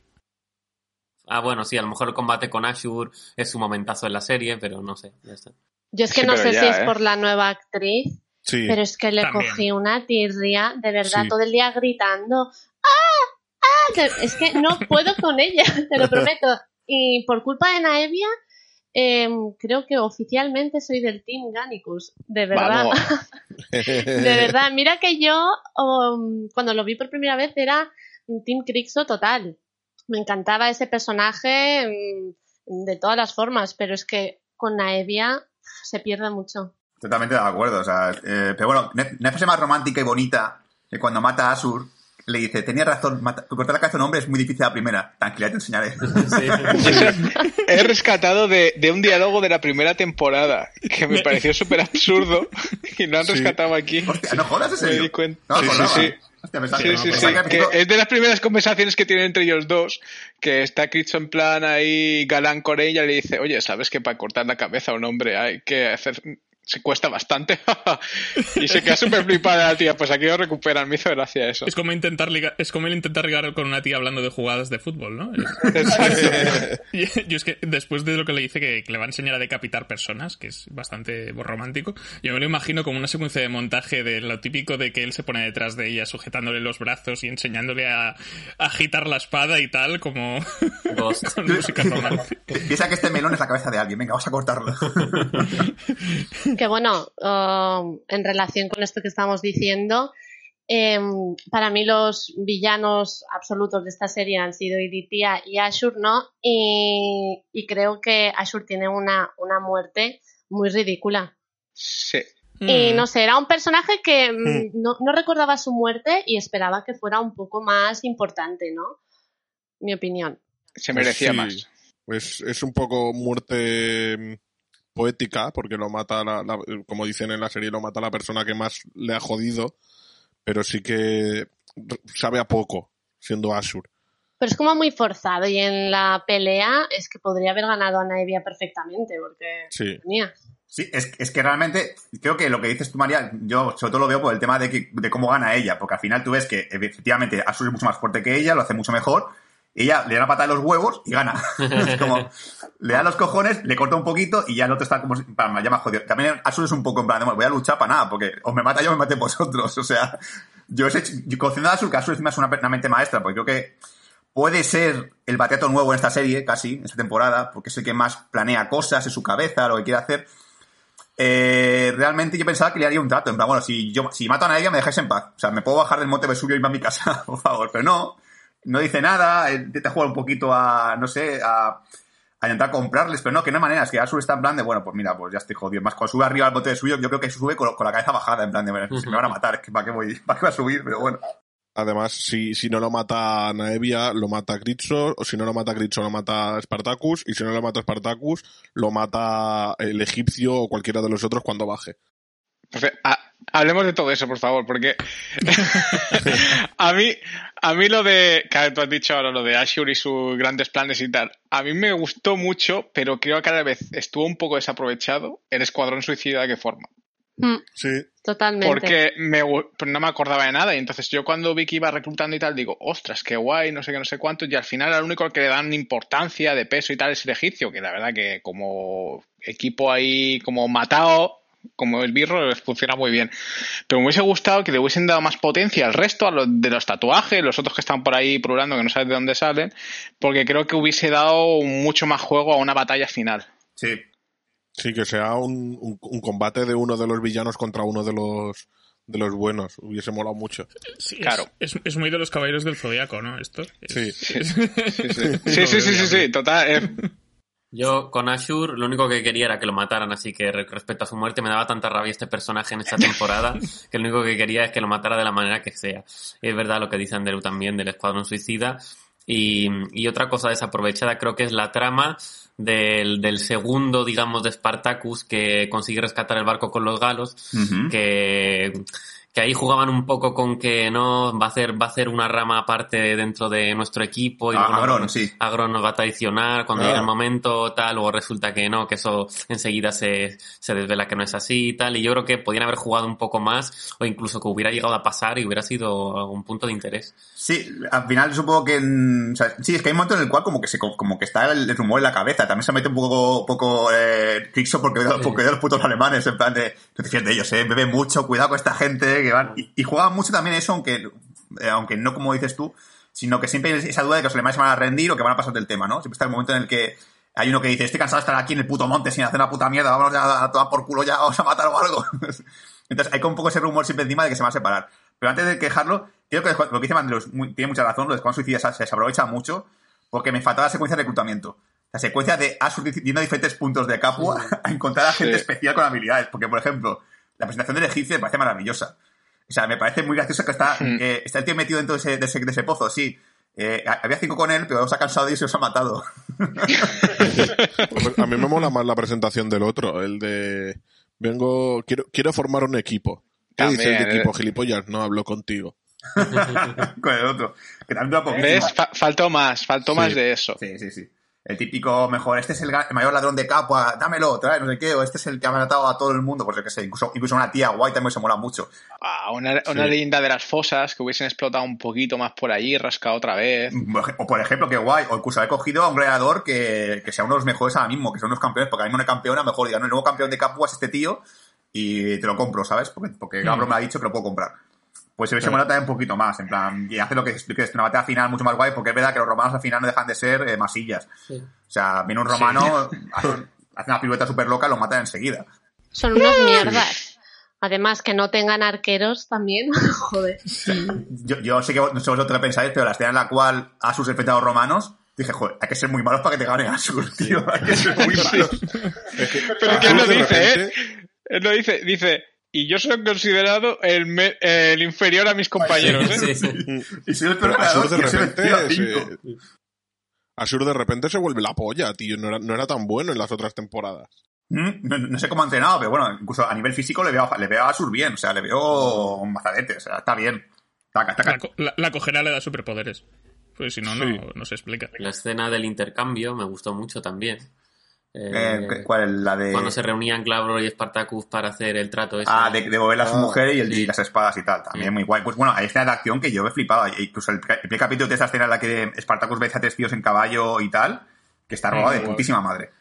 Ah, bueno, sí, a lo mejor el combate con Ashur es su momentazo en la serie, pero no sé, ya está. Yo es que Sí, no sé ya, si es ¿eh? por la nueva actriz, Sí. pero es que le También. cogí una tirria, de verdad, Sí. todo el día gritando. ¡Ah! ¡Ah! Es que no puedo con ella, (laughs) te lo prometo. Y por culpa de Naevia, em, creo que oficialmente soy del Team Gannicus, de verdad. Vamos. (laughs) De verdad, mira que yo um, cuando lo vi por primera vez era un Team Crixo total. Me encantaba ese personaje mm, de todas las formas, pero es que con Naevia se pierde mucho. Totalmente de acuerdo, o sea, eh, pero bueno, no hay frase más romántica y bonita que cuando mata a Asur le dice, tenía razón, mata, cortar la cabeza a un hombre es muy difícil a la primera. Tranquila, te enseñaré. (laughs) He rescatado de, de, un diálogo de la primera temporada que me (laughs) pareció súper absurdo y lo han sí. rescatado aquí. Hostia, no jodas ese. Me di cuenta. No, sí, sí, sí. Hostia, sí, sí, sí. Que es de las primeras conversaciones que tienen entre ellos dos, que está Cristo en plan ahí galán con ella y le dice, oye, ¿sabes que para cortar la cabeza a un hombre hay que hacer se cuesta bastante. (laughs) y se queda súper flipada la tía. Pues aquí lo recuperan, me hizo gracia eso. Es como intentar ligar, es como intentar ligar con una tía hablando de jugadas de fútbol, ¿no? (laughs) Exacto. yo es que después de lo que le dice que, que, le va a enseñar a decapitar personas, que es bastante romántico, yo me lo imagino como una secuencia de montaje de lo típico de que él se pone detrás de ella sujetándole los brazos y enseñándole a, a agitar la espada y tal, como (laughs) con música romántica. Piensa que este melón es la cabeza de alguien, venga, vamos a cortarlo que bueno, uh, en relación con esto que estamos diciendo, eh, para mí los villanos absolutos de esta serie han sido Iditia y Ashur, ¿no? Y, y creo que Ashur tiene una, una muerte muy ridícula. Sí. Y no sé, era un personaje que mm. no, no, recordaba su muerte y esperaba que fuera un poco más importante, ¿no? Mi opinión. Se merecía pues sí. más. Pues es un poco muerte poética, porque lo mata, la, la, como dicen en la serie, lo mata la persona que más le ha jodido, pero sí que sabe a poco, siendo Ashur. Pero es como muy forzado y en la pelea es que podría haber ganado a Naevia perfectamente, porque sí. Mía. Sí, es, es, que realmente creo que lo que dices tú, María, yo sobre todo lo veo por el tema de, que, de cómo gana ella, porque al final tú ves que efectivamente Ashur es mucho más fuerte que ella, lo hace mucho mejor, ella le da una patada en los huevos y gana. (laughs) es como, le da los cojones, le corta un poquito y ya el otro está como, para, ya más jodido. También Azul es un poco en plan, voy a luchar para nada, porque o me mata yo o me mate vosotros. (laughs) O sea, yo, yo conociendo a que Azul es una, una mente maestra, porque creo que puede ser el bateato nuevo en esta serie, casi, en esta temporada, porque es el que más planea cosas en su cabeza, lo que quiere hacer. Eh, realmente yo pensaba que le haría un trato, en plan, bueno, si yo si mato a nadie me dejáis en paz. O sea, me puedo bajar del monte Vesubio y irme a mi casa, (laughs) por favor, pero no no dice nada, intenta jugar un poquito a, no sé, a, a intentar comprarles, pero no, que no hay manera, es que Azul está en plan de, bueno, pues mira, pues ya estoy jodido. Más cuando sube arriba al bote de suyo, yo creo que sube con, con la cabeza bajada, en plan de, bueno, se me van a matar, ¿para qué voy, para qué voy a subir? Pero bueno. Además, si, si no lo mata Naevia, lo mata Gritso, o si no lo mata Gritso, lo mata Spartacus, y si no lo mata Spartacus, lo mata el egipcio o cualquiera de los otros cuando baje. Ah, hablemos de todo eso, por favor, porque (laughs) a mí, a mí lo de, que tú has dicho ahora, lo de Ashur y sus grandes planes y tal, a mí me gustó mucho, pero creo que cada vez estuvo un poco desaprovechado el Escuadrón Suicida qué forma. Sí. Totalmente. Porque me, no me acordaba de nada y entonces yo cuando vi que iba reclutando y tal digo, ostras, qué guay, no sé qué, no sé cuánto y al final al único al que le dan importancia de peso y tal es el egipcio, que la verdad que como equipo ahí como matado como el birro les funciona muy bien. Pero me hubiese gustado que le hubiesen dado más potencia al resto, a los de los tatuajes, los otros que están por ahí probando que no sabes de dónde salen, porque creo que hubiese dado mucho más juego a una batalla final. Sí. Sí, que sea un, un, un combate de uno de los villanos contra uno de los de los buenos. Hubiese molado mucho. Sí, claro. Es, es, es, muy de los caballeros del zodiaco, ¿no? Esto. (laughs) Sí. Sí, sí, sí, sí, sí, sí, sí, total. Eh. Yo con Ashur lo único que quería era que lo mataran, así que respecto a su muerte me daba tanta rabia este personaje en esta (laughs) temporada que lo único que quería es que lo matara de la manera que sea. Y es verdad lo que dice Andrew también del Escuadrón Suicida. Y, y otra cosa desaprovechada creo que es la trama del, del, segundo, digamos, de Spartacus que consigue rescatar el barco con los galos, uh -huh. que que ahí jugaban un poco con que no va a hacer va a hacer una rama aparte dentro de nuestro equipo y ah, luego Agron, nos, sí. Agron nos va a traicionar cuando Claro. llegue el momento tal o resulta que no que eso enseguida se, se desvela que no es así y tal y yo creo que podían haber jugado un poco más o incluso que hubiera llegado a pasar y hubiera sido un punto de interés Sí, al final supongo que. o sea, sí, es que hay un momento en el cual como que se como que está el, rumor en la cabeza. También se mete un poco, poco eh, porque, porque de los putos alemanes, en plan de. No te fíes de ellos, eh, bebe mucho, cuidado con esta gente que van. Y, y juegan mucho también eso, aunque, eh, aunque no como dices tú, sino que siempre hay esa duda de que los alemanes se van a rendir o que van a pasar del tema, ¿no? Siempre está el momento en el que hay uno que dice, estoy cansado de estar aquí en el puto monte sin hacer una puta mierda, vámonos ya a tomar por culo ya, vamos a matar o algo. (laughs) Entonces hay como un poco ese rumor siempre encima de que se van a separar. Pero antes de quejarlo, creo que lo que dice Mandros muy- tiene mucha razón, lo de Escuadrón Suicida se, se aprovecha mucho porque me faltaba la secuencia de reclutamiento. la secuencia de Asur yendo a diferentes puntos de Capua (laughs) a encontrar a gente Sí. especial con habilidades. Porque, por ejemplo, la presentación del egipcio me parece maravillosa. O sea, me parece muy gracioso que está, eh, está el tío metido dentro de ese, de ese, de ese pozo, sí. Eh, había cinco con él, pero se ha cansado y se los ha matado. (laughs) A mí me mola más la presentación del otro, el de vengo, quiero, quiero formar un equipo. ¿Qué dice el También, de equipo, eh. gilipollas? No hablo contigo. (laughs) con el otro. Que también. ¿Ves? Fa- faltó más, faltó Sí. más de eso. Sí, sí, sí. El típico mejor, este es el, mayor ladrón de Capua, dámelo, trae, no sé qué, o este es el que ha matado a todo el mundo, pues yo qué sé, incluso, incluso una tía guay también se mola mucho. Ah, una, una leyenda de las fosas que hubiesen explotado un poquito más por allí, rascado otra vez. O por ejemplo, qué guay, o incluso haber cogido a un gladiador que, que sea uno de los mejores ahora mismo, que son unos campeones, porque ahora mismo no hay campeón, a lo mejor digan, no, el nuevo campeón de Capua es este tío, y te lo compro, ¿sabes? Porque, porque Gabro me ha dicho que lo puedo comprar. Pues se hubiese molado también un poquito más, en plan, y hace lo que que es una batalla final mucho más guay, porque es verdad que los romanos al final no dejan de ser eh, masillas. Sí. O sea, viene un romano, (laughs) hace, hace una pirueta súper loca y lo mata enseguida. Son unas mierdas. Además, que no tengan arqueros también. (laughs) Joder. Yo, yo sé que no sé vosotros qué pensáis, pero la escena en la cual Asus enfrenta a los romanos, dije, joder, hay que ser muy malos para que te ganen Asus, tío. Hay que ser muy (laughs) malos. Pero Asur ¿quién lo de dice, repente- eh? Él lo dice, dice, y yo soy considerado el, me- el inferior a mis compañeros, ¿eh? Sí, sí. (laughs) Y soy el Asur de repente se-. Asur de repente se vuelve la polla, tío. No era, no era tan bueno en las otras temporadas. Mm, No, no sé cómo ha entrenado, pero bueno, incluso a nivel físico le veo, a- le veo a Asur bien, o sea, le veo un mazadete, o sea, está bien. Taca, taca. La, co- la, la cojera le da superpoderes. Pues si no, no, no se explica. La escena del intercambio me gustó mucho también. Eh, Eh, ¿Cuál es la de...? Cuando se reunían Clavro y Spartacus para hacer el trato ese. Ah, de, de mover a su Ah, mujer y, el, sí. y las espadas y tal. También Sí. muy guay. Pues bueno, hay escenas de acción que yo me flipaba. E Incluso el, el primer capítulo de esa escena en la que Spartacus ve a tres tíos en caballo y tal, que está robado de putísima madre.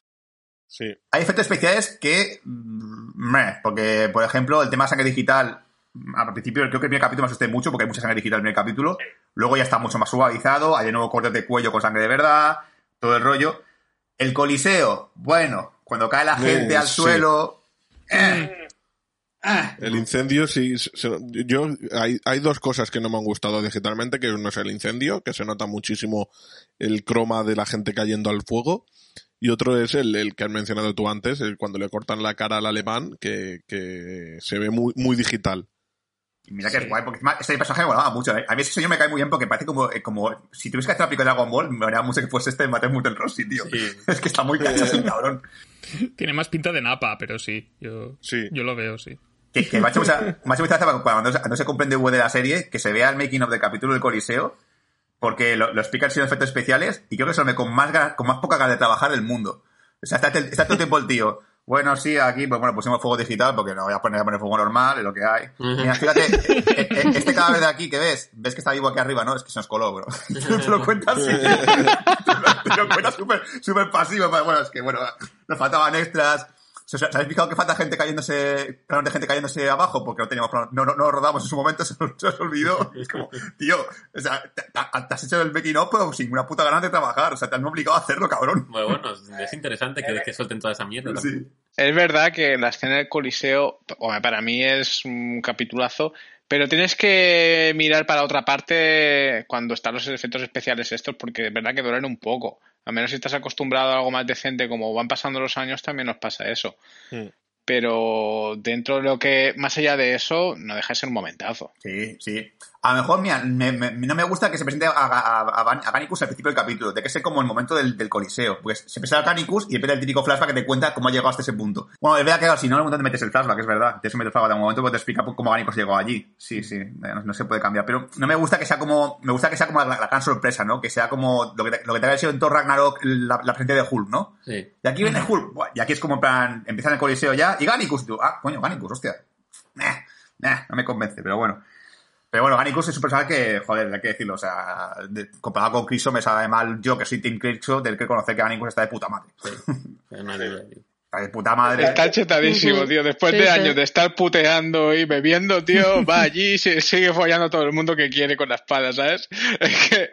Sí. Hay efectos especiales que. mm, meh, porque, por ejemplo, el tema de sangre digital. mm, Al principio, creo que el primer capítulo me asusté mucho porque hay mucha sangre digital en el primer capítulo. Luego ya está mucho más suavizado. Hay de nuevo cortes de cuello con sangre de verdad. Todo el rollo. El coliseo, bueno, cuando cae la Eh, gente al sí. suelo. eh, eh. El incendio, sí. se- se- yo, hay, hay dos cosas que no me han gustado digitalmente, que uno es el incendio, que se nota muchísimo el croma de la gente cayendo al fuego. Y otro es el, el que has mencionado tú antes, el cuando le cortan la cara al alemán, que, que se ve muy, muy digital. Y mira que es guay, porque encima este personaje me molaba mucho. ¿eh? A mí ese señor me cae muy bien porque parece como, eh, como si tuviese que hacer la película de Dragon Ball, me molaba mucho que fuese este Mateo Mutel Rossi, tío. (laughs) Es que está muy cachas el cabrón. Tiene más pinta de napa, pero sí. Yo, Sí. yo lo veo, sí. Que, que me ha hecho mucha, me ha hecho mucha gracia cuando no, se- se comprende V de la serie, que se vea el making of del capítulo del Coliseo, porque lo, lo explican sin efectos especiales, y creo que es el hombre con más, con más poca ganas de trabajar del mundo. O sea, está, está todo el tiempo el tío. Bueno, sí, aquí, pues bueno, pusimos fuego digital porque no voy a poner, a poner fuego normal, es lo que hay. Mira, fíjate, (laughs) eh, eh, este cadáver de aquí que ves, ves que está vivo aquí arriba, ¿no? Es que se nos coló, bro. (laughs) Te lo cuentas así. (laughs) Te lo cuentas súper, súper pasivo. pero Bueno, es que, bueno, nos faltaban extras. ¿Se os habéis fijado que falta gente cayéndose, planos de gente cayéndose abajo? Porque no teníamos planos, no, no, no rodamos en su momento, (laughs) se nos, se nos olvidó. (laughs) Es como, tío, o sea, te, has hecho el making pero sin una puta ganas de trabajar. O sea, te han obligado a hacerlo, cabrón. Bueno, bueno, es interesante que, que suelten toda esa mierda. Sí. Es verdad que la escena del Coliseo, hombre, para mí es un capitulazo, pero tienes que mirar para otra parte cuando están los efectos especiales estos, porque es verdad que duelen un poco. A menos si estás acostumbrado a algo más decente, como van pasando los años, también nos pasa eso. Mm. Pero dentro de lo que, más allá de eso, no deja de ser un momentazo. Sí, sí. A lo mejor, mira, me- me- no me gusta que se presente a, a, a, Gan- a Gannicus al principio del capítulo, de que es como el momento del, del coliseo. Pues se presenta a Gannicus y empieza el típico flashback que te cuenta cómo ha llegado hasta ese punto. Bueno, es verdad que si no, en algún momento te metes el flashback, es verdad. Te metes el flashback en un momento, pues te explica cómo Gannicus llegó allí. Sí, sí, no, no se puede cambiar. Pero no me gusta que sea como, me gusta que sea como la, la gran sorpresa, ¿no? Que sea como lo que, te- lo que te había sido en Thor Ragnarok la, la presencia de Hulk, ¿no? Sí. Y aquí viene Hulk, y aquí es como en plan, empieza en el coliseo ya, y Gannicus, tú, ah, coño, Gannicus, hostia. Eh, no me convence, pero bueno. Pero bueno, Gannicus es un personaje que, joder, hay que decirlo, o sea, de- comparado con Criso me sabe mal yo, que soy Team Criso, del que conocer que Gannicus está de puta madre. Tío. Está de puta madre. Está chetadísimo, tío. Después Sí, de sí. años de estar puteando y bebiendo, tío, (laughs) va allí y se sigue follando a todo el mundo que quiere con la espada, ¿sabes? (laughs) Es que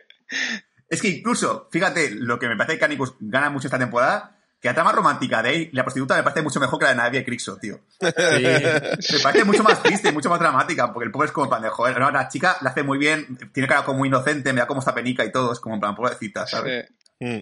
Es que incluso, fíjate, lo que me parece que Gannicus gana mucho esta temporada, que la trama romántica de él la prostituta me parece mucho mejor que la de Navi y Crixo, tío. Me parece mucho más triste y mucho más dramática, porque el pobre es como en plan de, joder, no, la chica la hace muy bien, tiene cara como muy inocente, me da como esta penica y todo, es como en plan, pobrecita, ¿sabes? eh, Mm.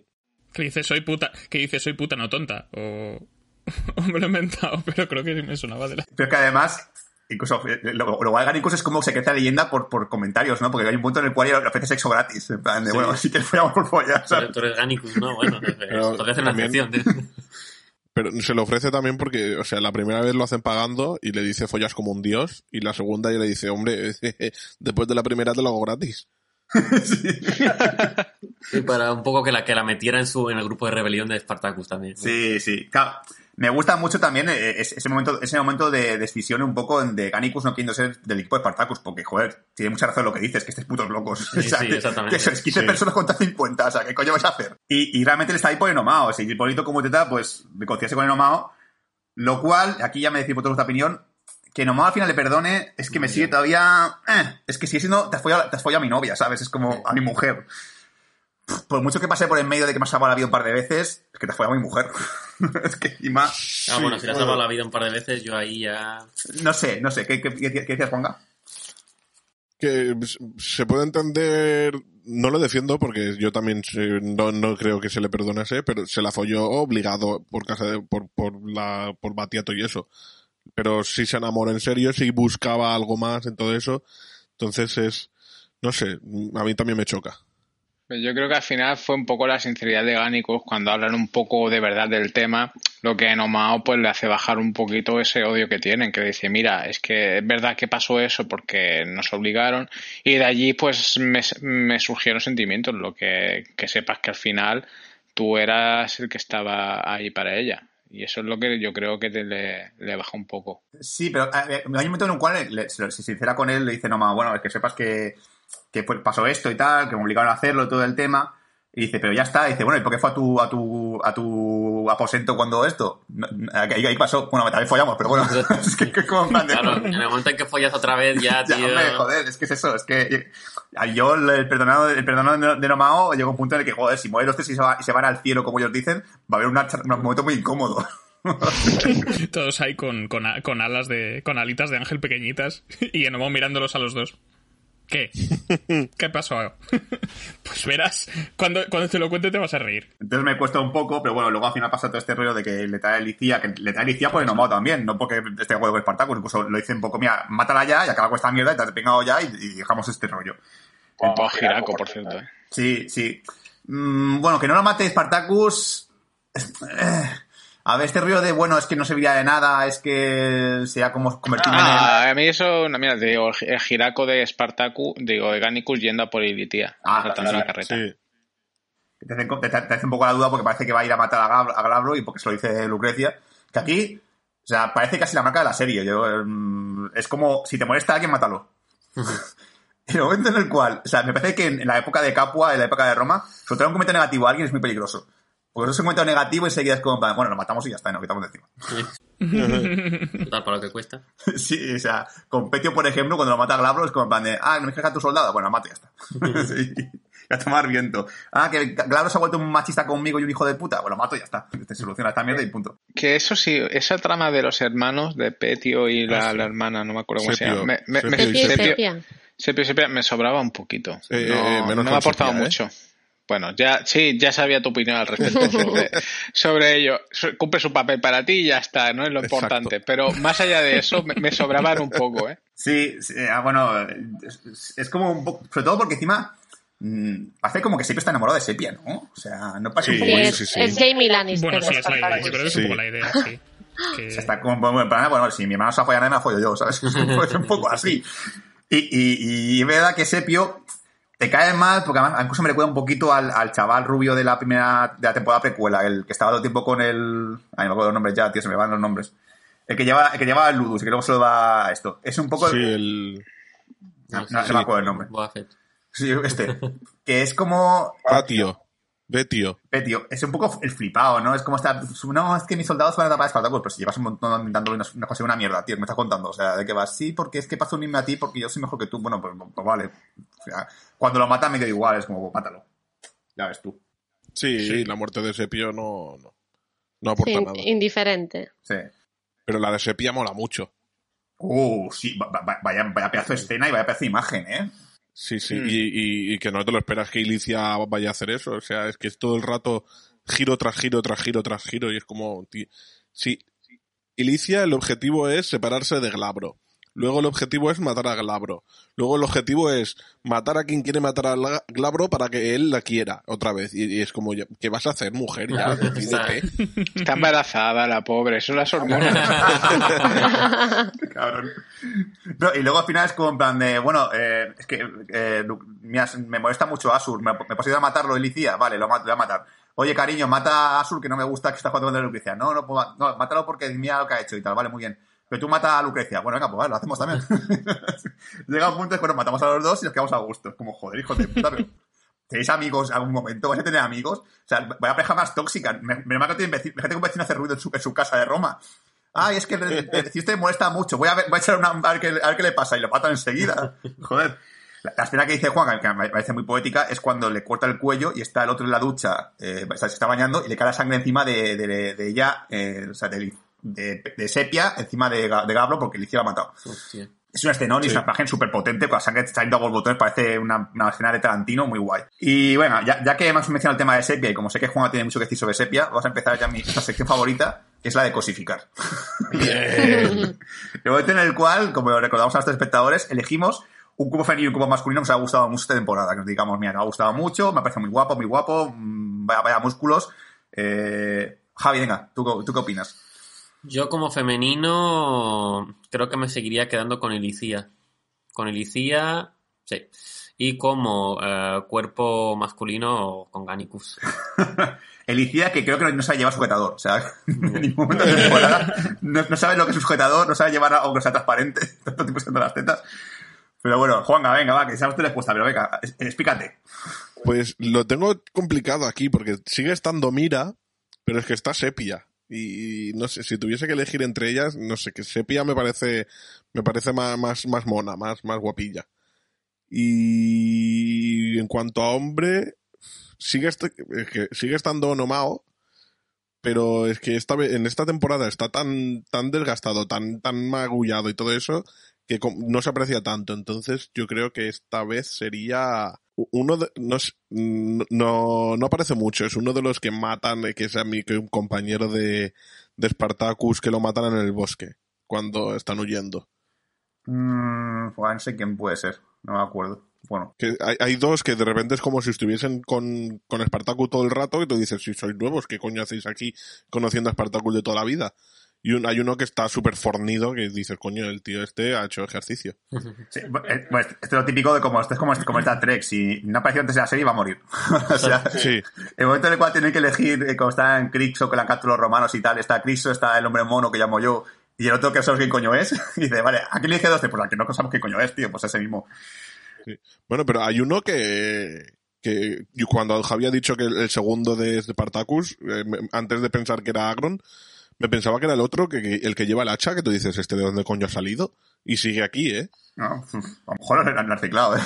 Que dice soy puta, que dice soy puta no tonta. O, (laughs) o me lo he inventado, pero creo que me sonaba de la. Pero que además, incluso eh, lo, lo guay de Garnicus es como secreta leyenda por, por comentarios, ¿no? Porque hay un punto en el cual le ofrece sexo gratis. En plan de, Sí. bueno, si te follamos por follar, ¿sabes? tú eres Gannicus, ¿no? Bueno, (laughs) Pero podría hacer una también- excepción. tío. (laughs) Pero se lo ofrece también porque, o sea, la primera vez lo hacen pagando y le dice follas como un dios y la segunda ya le dice, hombre, (laughs) después de la primera te lo hago gratis. (laughs) Y para un poco que la, que la metiera en su en el grupo de rebelión de Spartacus también. Sí, sí. Claro, me gusta mucho también eh, ese momento, ese momento de decisión un poco de Ganicus no queriendo ser del equipo de Spartacus, porque, joder, tiene mucha razón lo que dices, que estés putos locos. Sí, (laughs) sí, que- exactamente. Que sois 15 Sí. personas contra 50, o sea, ¿qué coño vais a hacer? Y, y realmente le está ahí por Enomao, o sea, y Hipólito como teta, pues, reconciliarse con Enomao, lo cual, aquí ya me decís vosotros vuestra opinión, que Enomao al final le perdone, es que me sigue todavía, eh, es que sigue siendo, te has follado, te has follado a mi novia, ¿sabes? Es como a mi mujer. Por mucho que pase por en medio de que me has salvado la vida un par de veces, es que te has follado a mi mujer. (laughs) es que encima, Ah, bueno, si le has salvado la vida un par de veces, yo ahí ya. no sé, no sé, ¿qué, qué, qué, qué decías, Ponga? Que se puede entender, no lo defiendo porque yo también no, no creo que se le perdonase, pero se la folló obligado por casa de, por, por la, por Batiato y eso. Pero si se enamoró en serio, si buscaba algo más en todo eso, entonces es, no sé, a mí también me choca. Pues Yo creo que al final fue un poco la sinceridad de Gánicos cuando hablan un poco de verdad del tema, lo que a Nomao pues le hace bajar un poquito ese odio que tienen, que dice, mira, es que es verdad que pasó eso porque nos obligaron y de allí pues me, me surgieron sentimientos, lo que, que sepas que al final tú eras el que estaba ahí para ella. Y eso es lo que yo creo que te le, baja un poco. Sí, pero eh, hay un momento en el cual le- se sincera con él, le dice, no, ma, bueno, es que sepas que, que fue- pasó esto y tal, que me obligaron a hacerlo, todo el tema. Y dice, pero ya está. Y dice, bueno, ¿y por qué fue a tu, a tu, a tu aposento cuando esto? Ahí, ahí pasó. Bueno, también follamos, pero bueno. (laughs) (laughs) es que, que como de- Claro, (laughs) en el momento en que follas otra vez, ya, Ya, tío. hombre, joder, es que es eso, es que eh, yo el perdonado, el perdonado de- Nomao llegó a un punto en el que, joder, si mueren los tres y se, va- y se van al cielo, como ellos dicen, va a haber una un momento muy incómodo. Todos ahí con, con alas de. con alitas de ángel pequeñitas. Y Enomo mirándolos a los dos. ¿Qué? (laughs) ¿Qué pasó? (laughs) Pues verás, cuando, cuando te lo cuente te vas a reír. Entonces me cuesta un poco, pero bueno, luego al final pasa todo este rollo de que le trae Licia, que le trae Licia por Enomao también, no porque esté de acuerdo con Spartacus, incluso lo dice un poco, mira, mátala ya y acaba con esta mierda y te has pegado ya y, y dejamos este rollo. Un poco giraco, por cierto. ¿eh? Sí, sí. Mm, bueno, que no lo mate Spartacus. A ver, este rollo de, bueno, es que no servía de nada, es que sea como convertirme en... Ah, a mí eso, no, mira, te digo, el, el giraco de Spartacus, digo, de Gannicus yendo a por Ilitia, Ah, sí, la carreta. Sí. Te hace, te- te hace un poco la duda porque parece que va a ir a matar a, Gab- a Glabro y porque se lo dice Lucrecia. Que aquí, o sea, parece casi la marca de la serie. Yo, em, es como, si te molesta a alguien, mátalo. (laughs) el momento en el cual, o sea, me parece que en, en la época de Capua, en la época de Roma, soltar un comentario negativo a alguien es muy peligroso. Porque eso es un comentario negativo y enseguida es como, bueno, lo matamos y ya está, y nos quitamos de encima. Total, (laughs) para lo que cuesta. (laughs) Sí, o sea, con Petio, por ejemplo, cuando lo mata a Glabro es como en plan de, ah, no me quejas a tu soldado, bueno, lo mato y ya está. (laughs) sí, y a tomar viento. Ah, que Glabro se ha vuelto un machista conmigo y un hijo de puta, bueno, lo mato y ya está. Te soluciona esta mierda y punto. Que eso sí, esa trama de los hermanos, de Petio y la, Ah, sí. la hermana, no me acuerdo cómo se llama. Me, me- me- Sepio y Sepio. sepia. Sepio, Sepia, me sobraba un poquito. Eh, no, eh, menos no me ha aportado Sepia, ¿eh? Bueno, ya, sí, ya sabía tu opinión al respecto sobre, (laughs) sobre ello. Cumple su papel para ti y ya está, no es lo Exacto. importante. Pero más allá de eso, me, me sobraban un poco, ¿eh? Sí, sí, ah, bueno, es, es como un poco, sobre todo porque encima, mm, parece como que Sepia está enamorado de Sepia, ¿no? O sea, no parece Sí, un Sí, poco es, sí, sí. es Jamie Lannister. Bueno, sí, es la idea. Spartacus. Yo creo que es Sí. un poco la idea, sí. (laughs) Que- O sea, está como bueno, bueno, si mi hermano se va a follar a nadie, me la follo yo, ¿sabes? (laughs) Es un poco así. Y, y, y es verdad que Sepio te cae mal, porque además incluso me recuerda un poquito al, al chaval rubio de la primera, de la temporada precuela, el que estaba todo el tiempo con el... Ay, no me acuerdo los nombres ya, tío, se me van los nombres. El que lleva, el que lleva el Ludus, y que luego se lo da esto. Es un poco... Sí, el- el... No, No, no, sí, no me acuerdo el nombre. Sí, este. Que es como... Ah, tío. Ve, tío. Petio, es un poco el flipado, ¿no? Es como estar. No, es que mis soldados van a tapar Espartacus, pero si llevas un montón intentando una, una cosa, una mierda, tío, me estás contando. O sea, de que vas, sí, porque es que paso unirme a ti porque yo soy mejor que tú. Bueno, pues, pues vale. O sea, cuando lo matan me quedo igual, es como, pues, mátalo. Ya ves tú. Sí, la muerte de Sepio no, no, no aporta Sí, nada. indiferente. Sí. Pero la de Sepia mola mucho. Uh, sí, va- va- vaya, vaya pedazo de escena y vaya pedazo de imagen, ¿eh? Sí, sí, Mm. y, y- y que no te lo esperas que Ilicia vaya a hacer eso. O sea, es que es todo el rato giro tras giro tras giro tras giro y es como, tío, sí, Ilicia el objetivo es separarse de Glabro. Luego el objetivo es matar a Glabro. Luego el objetivo es matar a quien quiere matar a Glabro para que él la quiera otra vez. Y, es como, ¿qué vas a hacer, mujer? Ya, (laughs) decídete. Está embarazada la pobre, son las hormonas. (laughs) (laughs) Cabrón. No, y luego al final es como en plan de, bueno, eh, es que eh, me molesta mucho Asur, me, me posibilita matarlo, Ilicia, vale, lo, voy a matar. Oye, cariño, mata a Asur que no me gusta que está jugando con la Lucrecia. No, no, no, mátalo porque mira lo que ha hecho y tal, vale, muy bien. Pero tú mata a Lucrecia. Bueno, venga, pues vale, lo hacemos también. (laughs) Llega un punto en que bueno, matamos a los dos y nos quedamos a gusto. Como, joder, hijo de puta, pero... ¿Tenéis amigos algún momento? ¿Vais a tener amigos? O sea, vaya pareja más tóxica. Me, me, me que un vecino hace ruido en su, en su casa de Roma. Ay, es que si (laughs) usted molesta mucho. Voy a, ver, voy a echar una, a ver, qué, a ver qué le pasa. Y lo matan enseguida. Joder. La, escena que dice Juan, que me parece muy poética, es cuando le corta el cuello y está el otro en la ducha, eh, se está bañando y le cae la sangre encima de, de, de ella, eh, o sea, de, de, sepia encima de, de Gablo porque le hiciera matado. Es un escenón y es una imagen súper potente, con la sangre saliendo a los botones, parece una, una, escena de Tarantino muy guay. Y bueno, ya, ya que hemos mencionado el tema de sepia, y como sé que Juan tiene mucho que decir sobre sepia, vamos a empezar ya mi sección favorita, que es la de cosificar. (laughs) el momento en el cual, como recordamos a nuestros espectadores, elegimos un cubo femenino y un cubo masculino nos ha gustado mucho esta temporada. Que nos digamos, mira, nos ha gustado mucho, me parece muy guapo, muy guapo, mm, vaya, vaya músculos. Eh, Javi, venga, ¿tú, ¿tú qué opinas? Yo como femenino creo que me seguiría quedando con Elicía. Con Elicía, sí. Y como eh, cuerpo masculino con Ganicus. (laughs) Elicía, que creo que no sabe llevar sujetador. O sea, en ningún momento de temporada (laughs) no, no, sabe lo que es un sujetador, no sabe llevar algo que sea transparente. (laughs) Tanto tiempo siendo las tetas. Pero bueno, Juanga, venga, va, que seamos tu respuesta, pero venga, explícate. Pues lo tengo complicado aquí, porque sigue estando Mira, pero es que está Sepia. Y no sé, si tuviese que elegir entre ellas, no sé, que Sepia me parece, me parece más, más, más mona, más, más guapilla. Y en cuanto a hombre, sigue, este, sigue estando Nomao, pero es que esta, en esta temporada está tan, tan desgastado, tan, tan magullado y todo eso, que no se aprecia tanto. Entonces yo creo que esta vez sería uno de, no, no, no aparece mucho, es uno de los que matan, que es mi, un compañero de, de Spartacus que lo matan en el bosque cuando están huyendo. Mm, no sé quién puede ser, no me acuerdo. Bueno. Que hay, hay, dos que de repente es como si estuviesen con, con Spartacus todo el rato y tú dices, si sois nuevos, ¿qué coño hacéis aquí conociendo a Spartacus de toda la vida? Y un, hay uno que está súper fornido que dice, coño, el tío este ha hecho ejercicio. (laughs) Sí, eh, pues, esto es lo típico de como, esto es como, como esta Trek, si no apareció antes de la serie va a morir. (laughs) o sea, sí. el momento en el cual tienen que elegir, eh, como está en Crixo, con la carta los romanos y tal, está Crixo, está el hombre mono que llamo yo, y el otro que no sabemos quién coño es, (laughs) y dice, vale, ¿a quién le elige dos? Pues al que no sabemos quién coño es, tío, pues ese mismo. Sí. Bueno, pero hay uno que, que cuando Javier ha dicho que el, segundo de Spartacus, eh, antes de pensar que era Agron, me pensaba que era el otro, que, el que lleva el hacha, que tú dices, ¿este de dónde coño ha salido? Y sigue aquí, ¿eh? No, a lo mejor lo han reciclado, (laughs) ¿eh?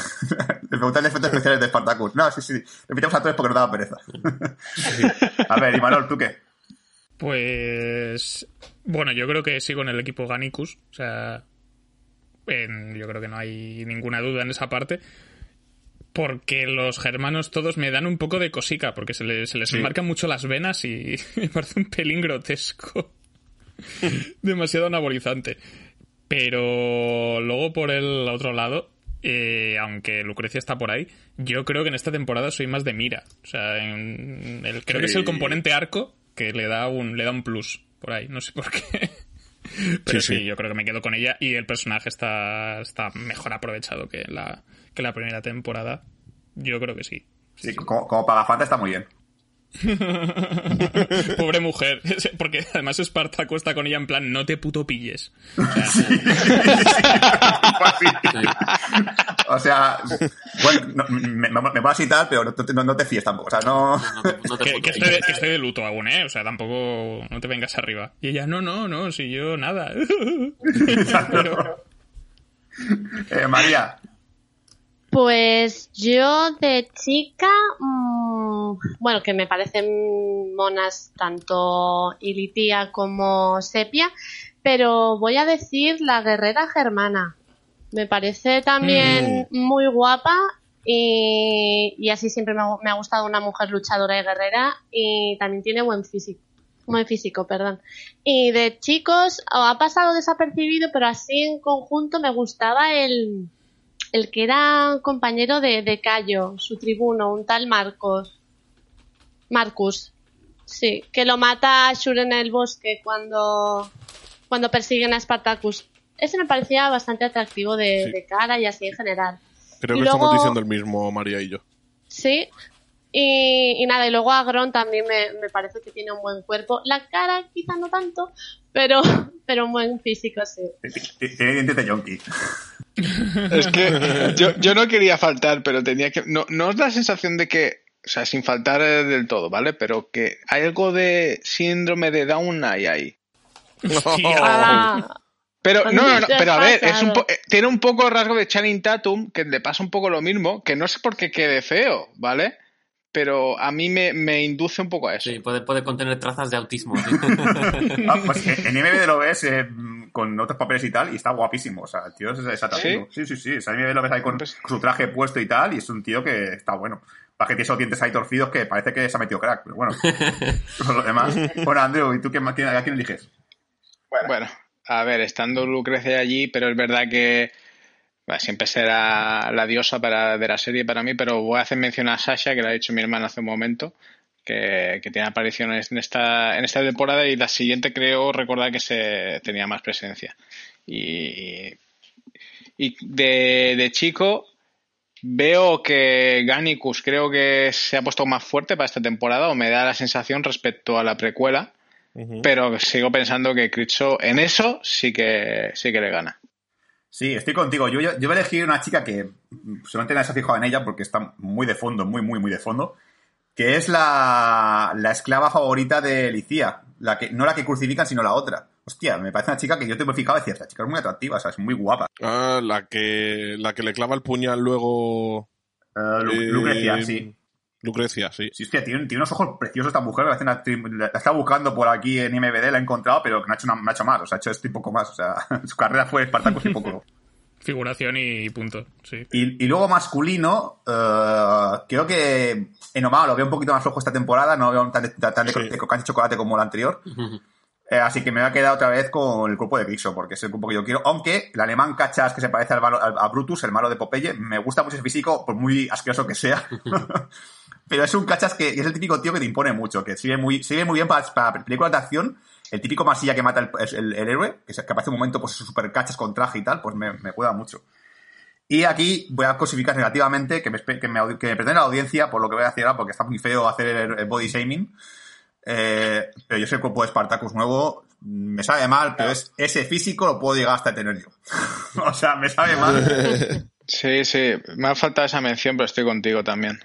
Le preguntan efectos especiales de Spartacus. No, sí, sí. Le metemos a todos porque nos daba pereza. (laughs) a ver, Imanol, ¿tú qué? Pues. Bueno, yo creo que sigo en el equipo Ganicus. O sea. yo creo que no hay ninguna duda en esa parte porque los germanos todos me dan un poco de cosica, porque se les, se les enmarcan mucho las venas (laughs) y me parece un pelín grotesco. (laughs) Demasiado anabolizante. Pero luego por el otro lado, eh, aunque Lucrecia está por ahí, yo creo que en esta temporada soy más de mira. O sea, en el, creo que es el componente arco que le da un, le da un plus por ahí, no sé por qué. (laughs) Pero sí, yo creo que me quedo con ella y el personaje está, está mejor aprovechado que la, que la primera temporada. Yo creo que sí. Sí, Como, como Pagafanta está muy bien. (laughs) Pobre mujer. (laughs) Porque además Espartaco está con ella en plan, no te puto pilles. O sea, (laughs) bueno, me, me, vas y tal, pero no te, no, te fíes tampoco. O sea, no. que, estoy de, que, estoy de, luto aún, ¿eh? O sea, tampoco. No te vengas arriba. Y ella, no, no, no, si yo nada. pero... eh, María, pues yo de chica, mmm, bueno, que me parecen monas tanto Ilitia como Sepia, pero voy a decir la guerrera germana. Me parece también mm. muy guapa Y, y así siempre me ha, me ha gustado una mujer luchadora y guerrera y también tiene buen físico. Buen físico, perdón. Y de chicos, ha pasado desapercibido, pero así en conjunto me gustaba el, el que era compañero de, de Cayo, su tribuno, un tal Marcos. Marcus. Sí, que lo mata a Shur en el bosque cuando, cuando persiguen a Spartacus. Ese me parecía bastante atractivo de, Sí. de cara y así en general. Creo Y que luego- estamos diciendo el mismo, María y yo. Sí. Y, y nada, y luego Agron también me, me parece que tiene un buen cuerpo. La cara quizá no tanto, pero, (laughs) pero un buen físico, sí. Tiene dientes de yonki. Es que yo, yo no quería faltar, pero tenía que. No, no os da la sensación de que. O sea, sin faltar del todo, ¿vale? Pero que hay algo de síndrome de Down ahí ahí. Ah, Pero, no, no, no, pero a ver, es un po- eh, tiene un poco rasgo de Channing Tatum, que le pasa un poco lo mismo, que no es porque quede feo, ¿vale? Pero a mí me, me induce un poco a eso. Sí, puede, puede contener trazas de autismo. sí. (laughs) Ah, pues en IMDb lo ves eh, con otros papeles y tal, y está guapísimo. O sea, el tío es, es atractivo. Sí, sí, sí. O sea, en IMDb lo ves ahí con, Pues- con su traje puesto y tal, y es un tío que está bueno. Para que tiene esos dientes ahí torcidos que parece que se ha metido crack, pero bueno. (laughs) Por lo demás. Bueno, Andrew, ¿y tú qué, quién- a quién eliges? Bueno, a ver, estando Lucrecia allí, pero es verdad que bueno, siempre será la diosa para, de la serie para mí, pero voy a hacer mención a Sasha, que lo ha dicho mi hermana hace un momento, que, que tiene apariciones en esta, en esta temporada y la siguiente creo recordar que se tenía más presencia. Y, y de, de chico veo que Gannicus creo que se ha puesto más fuerte para esta temporada, o me da la sensación respecto a la precuela. Pero sigo pensando que Critcho en eso sí que sí que le gana. Sí, estoy contigo. Yo, yo, yo voy a elegir una chica que seguramente nadie se ha fijado en ella porque está muy de fondo, muy, muy, muy de fondo. Que es la, la esclava favorita de Licia. La que, no la que crucifican, sino la otra. Hostia, me parece una chica que yo te he fijado y decía, esta chica es muy atractiva, o sea, es muy guapa. Ah, la que, la que le clava el puñal luego. Eh, Lu- eh, Lucrecia, sí. Lucrecia, sí. Sí, hostia, tiene, tiene unos ojos preciosos esta mujer. una la la está buscando por aquí en IMBD, la he encontrado, pero que no ha hecho, una- no ha hecho más. O sea, ha hecho esto y poco más. O sea, (laughs) su carrera fue Spartacus y poco. (laughs) Figuración y punto. Sí. Y, y luego masculino, eh, creo que en Omar lo veo un poquito más flojo esta temporada, no lo veo tan, tan, tan de, Sí. de crocante chocolate como la anterior. Eh, así que me voy a quedar otra vez con el grupo de Grixo, porque es el grupo que yo quiero. Aunque el alemán Cachas, que se parece al malo- al- a Brutus, el malo de Popeye, me gusta mucho el físico, por muy asqueroso que sea. (laughs) Pero es un Cachas que es el típico tío que te impone mucho, que sirve muy, sirve muy bien para, para películas de acción. El típico masilla que mata el, el- el héroe, que, que aparece un momento, pues super cachas con traje y tal, pues me, me cuida mucho. Y aquí voy a cosificar negativamente, que me, que me, que me perdone la audiencia por lo que voy a decir ahora, porque está muy feo hacer el, body shaming. Eh, pero yo sé el cuerpo de Spartacus nuevo, me sabe mal, pero es, ese físico lo puedo llegar hasta tener yo. (laughs) o sea, me sabe mal. (laughs) Sí, sí, me ha faltado esa mención, pero estoy contigo también.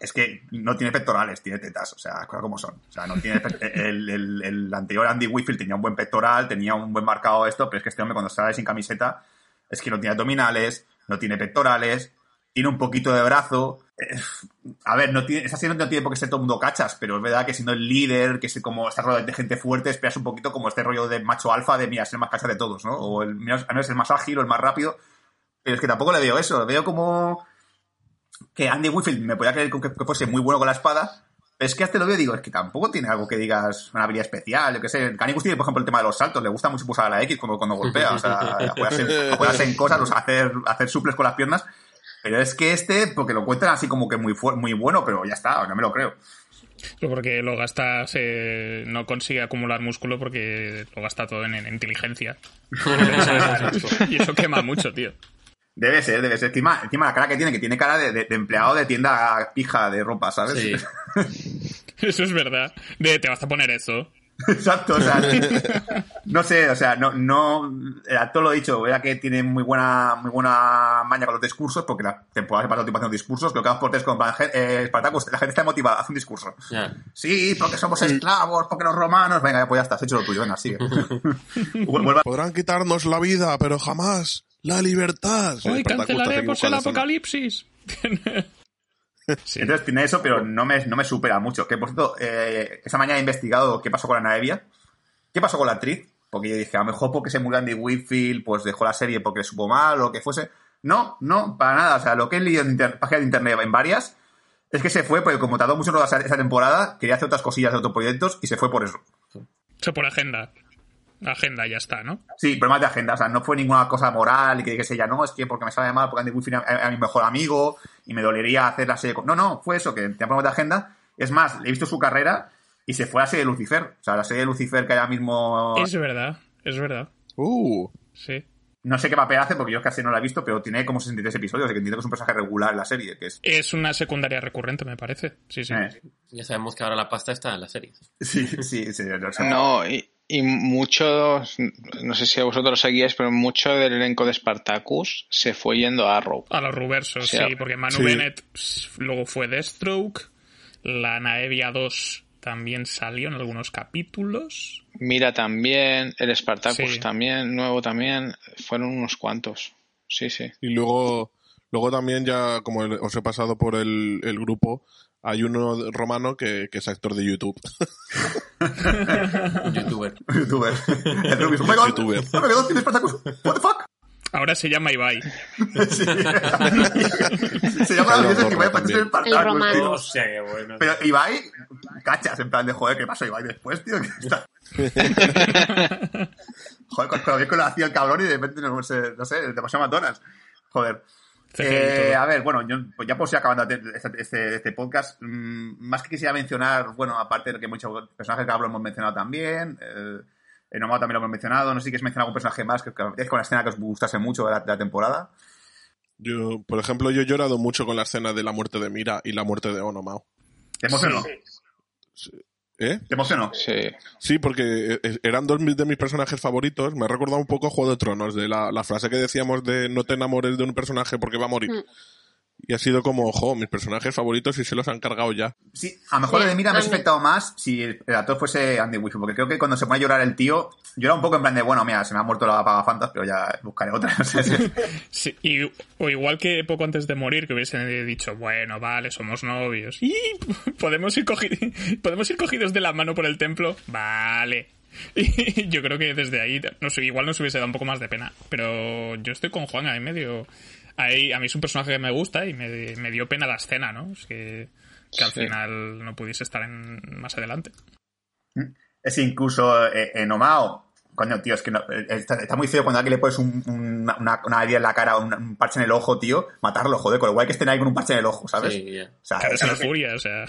Es que no tiene pectorales, tiene tetas, o sea, cosas como son. O sea, no tiene (laughs) el, el- el anterior Andy Whitfield tenía un buen pectoral, tenía un buen marcado esto, pero es que este hombre cuando sale sin camiseta es que no tiene abdominales, no tiene pectorales, tiene un poquito de brazo. Eh, a ver, no tiene, esa serie no tiene por qué ser todo mundo cachas, pero es verdad que siendo el líder, que es como está rodeado de gente fuerte, esperas un poquito como este rollo de macho alfa de mira, es el más cachas de todos, ¿no? O el, no es el más ágil o el más rápido. Pero es que tampoco le veo eso, le veo como que Andy Whitfield me podía creer que, que fuese muy bueno con la espada, pero es que hasta lo veo y digo, es que tampoco tiene algo que digas una habilidad especial, yo qué sé. Canicus tiene, por ejemplo, el tema de los saltos, le gusta mucho pulsar a la X cuando, cuando golpea, o sea, (laughs) apoyarse, en- cosas, o sea, hacer, hacer suples con las piernas, pero es que este, porque lo encuentran así como que muy, fu- muy bueno, pero ya está, no me lo creo. Pero porque lo gasta, se- no consigue acumular músculo porque lo gasta todo en, en inteligencia. (laughs) (laughs) y eso quema mucho, tío. Debe ser, debe ser. Encima, encima la cara que tiene, que tiene cara de, de- de empleado de tienda pija de ropa, ¿sabes? Sí. (laughs) Eso es verdad. De, te vas a poner eso. Exacto, o sea, (laughs) no sé, o sea, no, no, el actor lo he dicho, vea que tiene muy buena, muy buena maña con los discursos, porque la temporada se pasa el tiempo haciendo discursos, pero cada dos por tres con eh, Spartacus, la gente está motivada, hace un discurso. Sí, porque somos esclavos, porque los romanos, venga, pues ya está, has hecho lo tuyo, venga, sigue. (laughs) Podrán quitarnos la vida, pero jamás la libertad. Hoy cancelaremos el apocalipsis. (laughs) Sí. Entonces tiene eso, pero no me, no me supera mucho. Que por cierto, eh, esa mañana he investigado qué pasó con la Naevia. ¿Qué pasó con la actriz? Porque yo dije, a lo mejor porque se murió Andy Whitfield, pues dejó la serie porque le supo mal o lo que fuese. No, no, para nada. O sea, lo que he leído en inter- páginas de internet en varias es que se fue porque como tardó mucho esa, esa temporada, quería hacer otras cosillas de otros proyectos y se fue por eso. Eso por agenda. Agenda ya está, ¿no? Sí, problemas de agenda. O sea, no fue ninguna cosa moral y que dijese ella, no, es que porque me sale mal, porque Andy Wifi a, a mi mejor amigo y me dolería hacer la serie. con-". No, no, fue eso, que tenía problemas de agenda. Es más, he visto su carrera y se fue a la serie de Lucifer. O sea, la serie de Lucifer que ahora mismo. Es verdad, es verdad. Uh, Sí. No sé qué papel hace porque yo casi no la he visto, pero tiene como 63 episodios, así que entiendo que es un personaje regular en la serie. Que es... Es una secundaria recurrente, me parece. Sí, sí. Eh, Ya sabemos que ahora la pasta está en la serie. sí, sí, sí. o sea, No, y, y muchos, no sé si a vosotros lo seguíais, pero mucho del elenco de Spartacus se fue yendo a Arrow. A los O sea, sí, porque Manu sí. Bennett luego fue Deathstroke. La Naevia 2 también salió en algunos capítulos. Mira también, el Spartacus Sí. también, nuevo también, fueron unos cuantos. Sí, sí. y luego, luego también ya, como os he pasado por el, el grupo, hay uno romano que, que es actor de YouTube. (laughs) Youtuber. youtuber. El Rubius. Oh my god. Youtuber. Oh my god, tiene Spartacus. What the fuck? Ahora se llama Ibai. (laughs) Sí. Se llama Carlos Ibai, Dorra Ibai, parece El romano. tío. Hostia, qué bueno. Pero Ibai, cachas, en plan de joder, ¿qué pasó Ibai después, tío? ¿Qué está? (laughs) joder, con, con lo bien que lo hacía el cabrón y de repente, no sé, no sé, demasiado McDonald's. Joder. Eh, a ver, bueno, yo, pues ya por si acabando este, este, este podcast, mmm, más que quisiera mencionar, bueno, aparte de que muchos personajes que hablo hemos mencionado también, eh, en Omao también lo hemos mencionado, no sé si quieres mencionar algún personaje más que, que es con la escena que os gustase mucho de la, de la temporada. Yo, por ejemplo, yo he llorado mucho con la escena de la muerte de Mira y la muerte de Onomao. ¿Te emocionó? ¿Eh? ¿Te emocionó? Sí. Sí, porque eh, eran dos de mis personajes favoritos. Me ha recordado un poco a Juego de Tronos, de la, la frase que decíamos de no te enamores de un personaje porque va a morir. Mm. Y ha sido como, ojo, mis personajes favoritos y se los han cargado ya. Sí, a lo mejor Sí, de Mira me ha afectado más si el actor fuese Andy Wifi, porque creo que cuando se pone a llorar el tío, llora un poco en plan de, bueno, mira, se me ha muerto la pagafantas, pero ya buscaré otra. (laughs) Sí, y, o igual que poco antes de morir, que hubiesen dicho, bueno, vale, somos novios. Y podemos ir, cogi- (laughs) podemos ir cogidos de la mano por el templo. Vale. (laughs) Y yo creo que desde ahí, no sé, igual nos hubiese dado un poco más de pena. Pero yo estoy con Juan ahí medio. Ahí, a mí es un personaje que me gusta y me, me dio pena la escena, ¿no? Es que, que al Sí. final no pudiese estar en, más adelante. es incluso eh, en Omao. Coño, tío, es que no- eh, está, está muy feo cuando a alguien le pones un- una, una, una herida en la cara o un, un parche en el ojo, tío, matarlo, joder, con lo guay que estén ahí con un parche en el ojo, ¿sabes? Sí, ya. O sea, Claro, es eso una no- furia, o sea.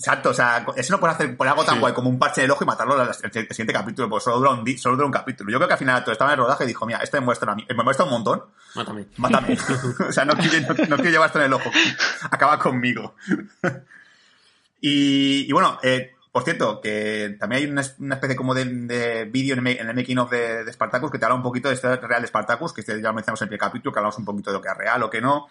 Exacto, o sea, eso no puede hacer por algo tan Sí. guay como un parche en el ojo y matarlo al siguiente capítulo, porque solo dura un, solo dura un capítulo. Yo creo que al final todo estaba en el rodaje y dijo, mira, esto me muestra, a mí- me muestra un montón, Mátame. mátame. (laughs) (laughs) o sea, no quiero, no, no quiero llevar esto en el ojo. Acaba conmigo. y, y bueno, eh, por cierto, que también hay una, una especie como de, de vídeo en, en el making of de, de Spartacus que te habla un poquito de este real de Spartacus, que este ya lo mencionamos en el primer capítulo, que hablamos un poquito de lo que es real o que no,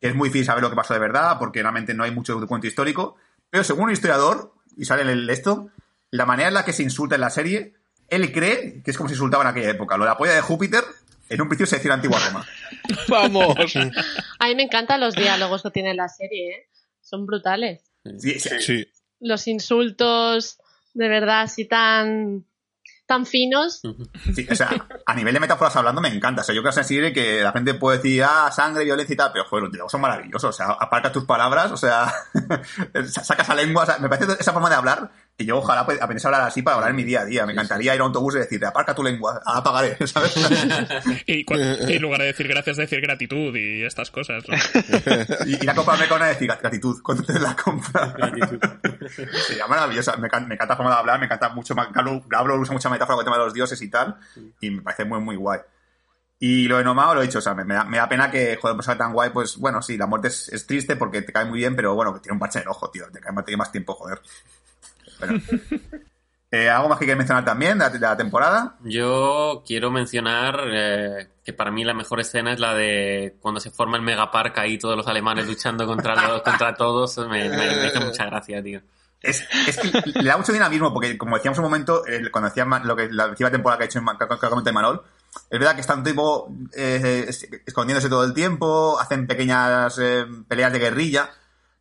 que es muy difícil saber lo que pasó de verdad, porque realmente no hay mucho documento histórico. Pero según un historiador, y sale en el esto, la manera en la que se insulta en la serie, él cree que es como se insultaba en aquella época. Lo de la polla de Júpiter, en un principio se decía en antigua Roma. (laughs) ¡Vamos! (laughs) A mí me encantan los diálogos que tiene la serie, ¿eh? Son brutales. Sí, sí, Sí. Los insultos, de verdad, así tan, tan finos. Sí, o sea, a nivel de metáforas hablando me encanta. O sea, yo creo que serie que la gente puede decir, ah, sangre, violencia y tal, pero joder, los diálogos son maravillosos. O sea, aparcas tus palabras, o sea, (laughs) sacas a lengua. O sea, me parece esa forma de hablar que yo ojalá pues, aprendiese a hablar así para hablar en mi día a día. Me encantaría ir a un autobús y decirle, aparca tu lengua, ahora pagaré, (laughs) ¿sabes? (laughs) Y, y en lugar de decir gracias, decir gratitud y estas cosas. ¿no? (laughs) y ir a comprarme con una y decir gratitud cuando te la compra. Sería maravillosa. Me, me encanta la forma de hablar, me encanta mucho. Gablo, Gablo usa mucha metáfora con el tema de los dioses y tal. Y me parece muy, muy guay. Y lo de Nomao lo he dicho, o sea, me, me da, me da pena que, joder, pues sea tan guay, pues bueno, sí, la muerte es, es triste porque te cae muy bien, pero bueno, que tiene un parche en el ojo, tío, te cae más, tiene más tiempo, joder. Bueno. Eh, ¿Algo más que quieres mencionar también de la, de la temporada? Yo quiero mencionar eh, que para mí la mejor escena es la de cuando se forma el megapark ahí todos los alemanes luchando contra los, (laughs) contra todos. Me, me, me hizo mucha gracia, tío. Es, es que le da mucho dinamismo, porque como decíamos un momento, el- cuando decía lo que la última temporada que ha hecho en que, Manol, es verdad que están tipo eh, es- escondiéndose todo el tiempo, hacen pequeñas eh, peleas de guerrilla,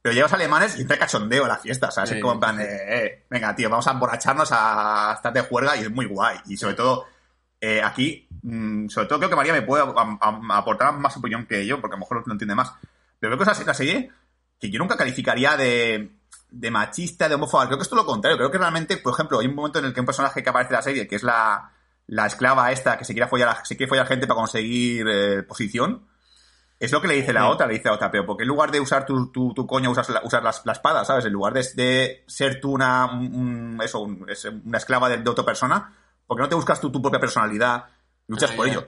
pero llegan los alemanes y entra cachondeo en la fiesta, o sea, Sí. es como en plan de, eh, venga, tío, vamos a emborracharnos a estar de juerga y es muy guay. Y sobre todo, Eh, aquí, mm, sobre todo creo que María me puede a- a- aportar más opinión que yo, porque a lo mejor lo entiende más. Pero creo que es una serie que yo nunca calificaría de, de machista, de homófoba. Creo que es todo lo contrario. Creo que realmente, por ejemplo, hay un momento en el que un personaje que aparece en la serie, que es la, la esclava esta que se quiere follar a, se quiere follar gente para conseguir eh, posición, es lo que le dice la otra, le dice a la otra, pero porque en lugar de usar tu, tu, tu coño usas, la, usas la, la espada, ¿sabes? En lugar de, de ser tú una, un- un- eso, un- es una esclava de, de otra persona, porque no te buscas tú tu propia personalidad luchas Ah, por ello?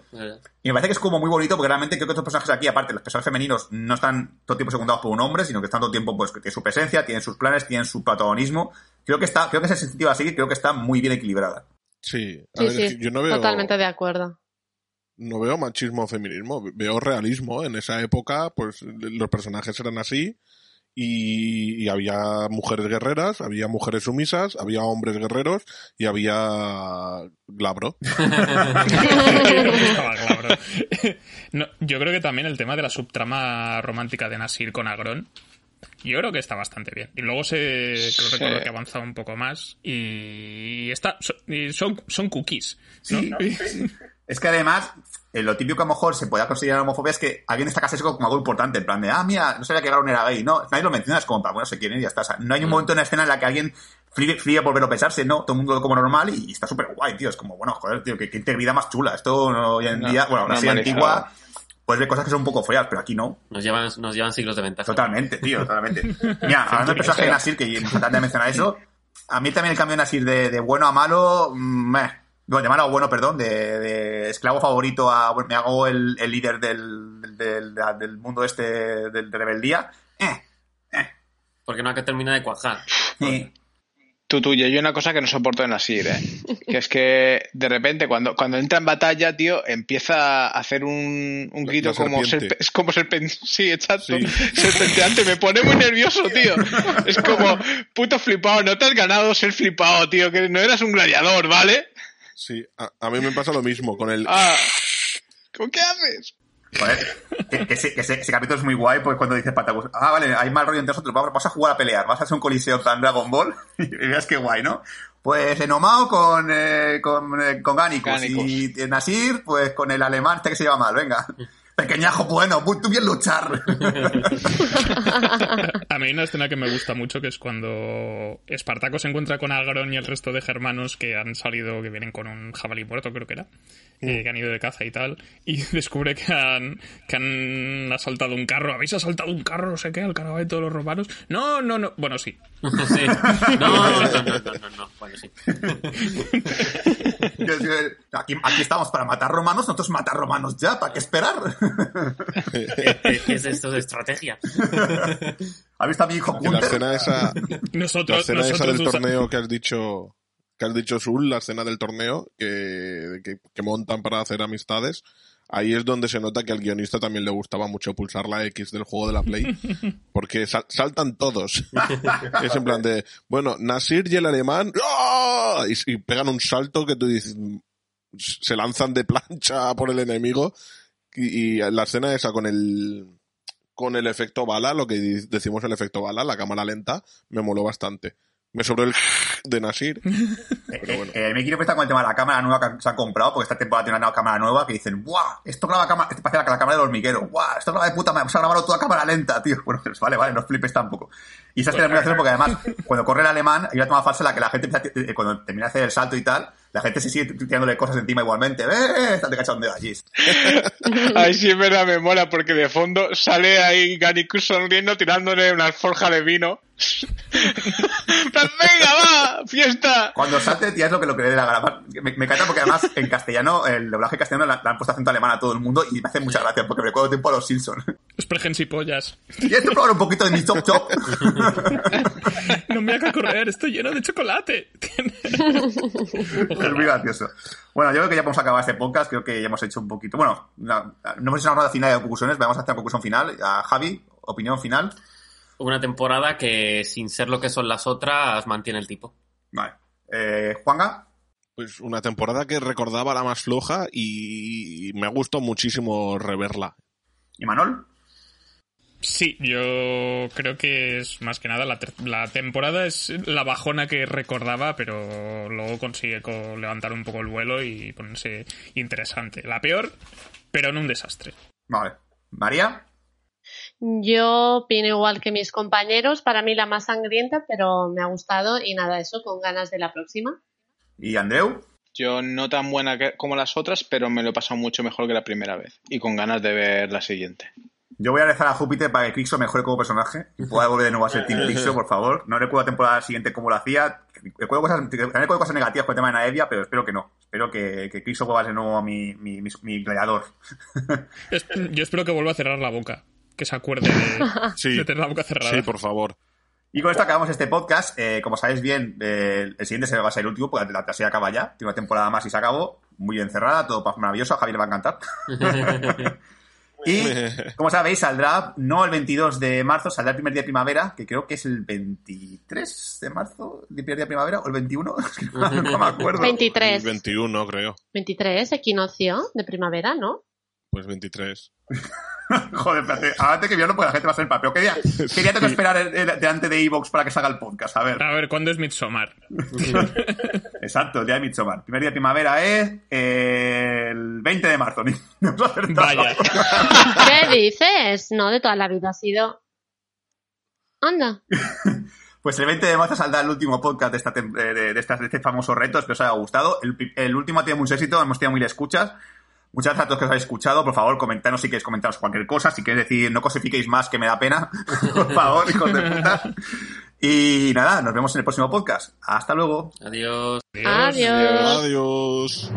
Y me parece que es como muy bonito porque realmente creo que estos personajes aquí, aparte, los personajes femeninos no están todo el tiempo secundados por un hombre, sino que están todo el tiempo, pues, que tienen su presencia, tienen sus planes, tienen su protagonismo. Creo que está, creo que ese sentido a seguir, creo que está muy bien equilibrada. Sí, a Sí, ver, yo no veo, totalmente de acuerdo. No veo machismo o feminismo, veo realismo. En esa época, pues los personajes eran así y, y había mujeres guerreras, había mujeres sumisas, había hombres guerreros y había glabro. (laughs) No, yo creo que también el tema de la subtrama romántica de Nasir con Agrón, yo creo que está bastante bien. Y luego se creo Sí. que ha avanzado un poco más y está son, son cookies. ¿no? Sí, Es que además, eh, lo típico que a lo mejor se podía considerar homofobia es que alguien destaca eso como algo importante, en plan de, ah, mira, no sabía que Garon era gay. No, nadie lo menciona, es como para, bueno, se quieren y ya está. O sea, no hay un momento en la escena en la que alguien fríe, fríe por verlo pesarse, no, todo el mundo como normal y, está súper guay, tío. Es como, bueno, joder, tío, qué, qué integridad más chula. Esto no, hoy en No, día, bueno, la serie normalizado. antigua, puedes ver cosas que son un poco feas, pero aquí no. Nos llevan, nos llevan siglos de ventaja. Totalmente, tío, totalmente. (laughs) Mira, hablando del personaje de Nasir, que me de mencionar eso, a mí también el cambio de Nasir de, de bueno a malo, mm, meh. No, de malo a bueno, perdón, de, de esclavo favorito a, bueno, me hago el, el líder del, del, del- del mundo este del- de rebeldía. Eh, Porque no hay que terminar de cuajar. eh. Tú, tú, yo hay una cosa que no soporto en Asir, ¿eh? (laughs) Que es que de repente cuando, cuando entra en batalla, tío, empieza a hacer un, un grito la como serpe- es como serpen- sí, exacto, Sí. (laughs) serpenteante, me pone muy nervioso, tío. (laughs) Es como, puto flipado, no te has ganado ser flipado, tío, que no eras un gladiador, ¿vale? Sí, a, a mí me pasa lo mismo con el... Ah, (laughs) ¿cómo qué haces? Joder, que, que ese, que ese- ese capítulo es muy guay, pues cuando dice Patagos, ah, vale, hay mal rollo entre nosotros, vamos, vamos a jugar a pelear, vas a hacer un coliseo tan Dragon Ball, (laughs) y veas qué guay, ¿no? Pues Enomao con, eh, con, eh, con Gannicus. y Nasir, pues con el alemán este que se llama mal, venga. (laughs) Pequeñajo bueno, muy tú bien luchar. (laughs) A mí hay una escena que me gusta mucho que es cuando Espartaco se encuentra con Agrón y el resto de germanos que han salido, que vienen con un jabalí muerto, creo que era, eh, que han ido de caza y tal, y (laughs) descubre que han, que han asaltado un carro. ¿Habéis asaltado un carro? No sé qué, al cargamento de los romanos. No, no, no. Bueno, sí. (laughs) Sí. No, no, no, no, no, no, no. Bueno, sí. Aquí estamos para matar romanos, nosotros matar romanos ya, ¿para qué esperar? (laughs) ¿Qué es esto de estrategia? (laughs) ¿Has visto a mi hijo la escena esa, (laughs) la Nosotros, escena esa nosotros del usa- torneo que has dicho que has dicho Zul, la escena del torneo que, que, que montan para hacer amistades, ahí es donde se nota que al guionista también le gustaba mucho pulsar la X del juego de la Play, porque sal- saltan todos. es en plan de, bueno, Nasir y el alemán, ¡ah! y, y pegan un salto que tú dices, se lanzan de plancha por el enemigo, y, y la escena esa con el con el efecto bala, lo que decimos el efecto bala, la cámara lenta, me moló bastante. Me sobró el (laughs) de Nasir. (laughs) Eh, eh, me quiero prestar con el tema de la cámara nueva que se han comprado, porque esta temporada tiene una cámara nueva que dicen, ¡buah! Esto graba cámara, esto parece la, la cámara del hormiguero, ¡buah! Esto graba de puta madre, vamos a grabarlo toda cámara lenta, tío. (laughs) Bueno, pues vale, vale, no flipes tampoco. Y esa escena es muy porque además, cuando corre el alemán, hay una toma falsa en la que la gente empieza a- eh, cuando termina de hacer el salto y tal, la gente se sigue tirándole cosas encima igualmente. ¡Eh! Están de cachondeo allí. (laughs) Ahí sí es verdad, me mola, porque de fondo sale ahí Gannicus sonriendo, tirándole una alforja de vino. ¡Venga, va! ¡Fiesta! Cuando salte, tía, es lo que, lo que le dé la gana. Me, me encanta porque además en castellano, el doblaje castellano le, han puesto acento alemán a todo el mundo y me hace mucha gracia porque me recuerdo tiempo a los Simpsons. Sprechen si pollas. ¿Y esto probar un poquito de mi top top? (laughs) No me haga correr, estoy lleno de chocolate. Es muy gracioso. Bueno, yo creo que ya podemos acabar este podcast. Creo que ya hemos hecho un poquito. Bueno, no, no hemos hecho una ronda final de conclusiones. Vamos a hacer una conclusión final. A Javi, opinión final. Una temporada que, sin ser lo que son las otras, mantiene el tipo. Vale. Eh, Juanga. Pues una temporada que recordaba la más floja y me ha gustado muchísimo reverla. ¿Y Manol? Sí, yo creo que es más que nada la, la, temporada es la bajona que recordaba, pero luego consigue levantar un poco el vuelo y ponerse interesante. La peor, pero no un desastre. Vale. María. Yo opino igual que mis compañeros, para mí la más sangrienta, pero me ha gustado y nada, eso, con ganas de la próxima. ¿Y Andreu? Yo no tan buena como las otras, pero me lo he pasado mucho mejor que la primera vez y con ganas de ver la siguiente. Yo voy a rezar a Júpiter para que Crixo mejore como personaje y pueda volver de nuevo a ser Team (laughs) Crixo, por favor. No recuerdo la temporada siguiente cómo lo hacía. Recuerdo cosas, recuerdo cosas negativas con el tema de Naevia, pero espero que no. Espero que, que Crixo vuelva de nuevo a mi, mi, mi, gladiador. Yo espero que vuelva a cerrar la boca. Que se acuerde (laughs) de, tener la boca cerrada. Sí, por favor. Y con esto acabamos este podcast. Eh, como sabéis bien, eh, el siguiente se va a ser el último, porque la, serie acaba ya. Tiene una temporada más y se acabó. Muy encerrada, todo maravilloso. A Javier le va a encantar. (laughs) Y, como sabéis, saldrá no el 22 de marzo, saldrá el primer día de primavera, que creo que es el 23 de marzo, el primer día de primavera, o el 21, (laughs) no, me acuerdo. 23. El 21, creo. 23, equinoccio de primavera, ¿no? Pues 23. (laughs) Joder, espérate, antes que viernes, pues la gente va a ser papel. ¿Qué día, (laughs) ¿Qué día tengo que esperar delante de Evox para que salga el podcast? A ver. A ver, ¿cuándo es Midsommar? (laughs) Exacto, el día de Midsommar. primer día de primavera es eh, el 20 de marzo. Vaya. ¿Qué dices? No, de toda la vida ha sido. Anda. Pues el 20 de marzo saldrá el último podcast de, esta, de, de, este famoso reto. Espero os haya gustado. El, el último ha tenido mucho éxito, hemos tenido mil escuchas. Muchas gracias a todos que os habéis escuchado. Por favor, comentanos si queréis comentaros cualquier cosa. Si queréis decir, no cosifiquéis más, que me da pena. (laughs) Por favor, hijos de puta. Y nada, nos vemos en el próximo podcast. Hasta luego. Adiós. Adiós. Adiós.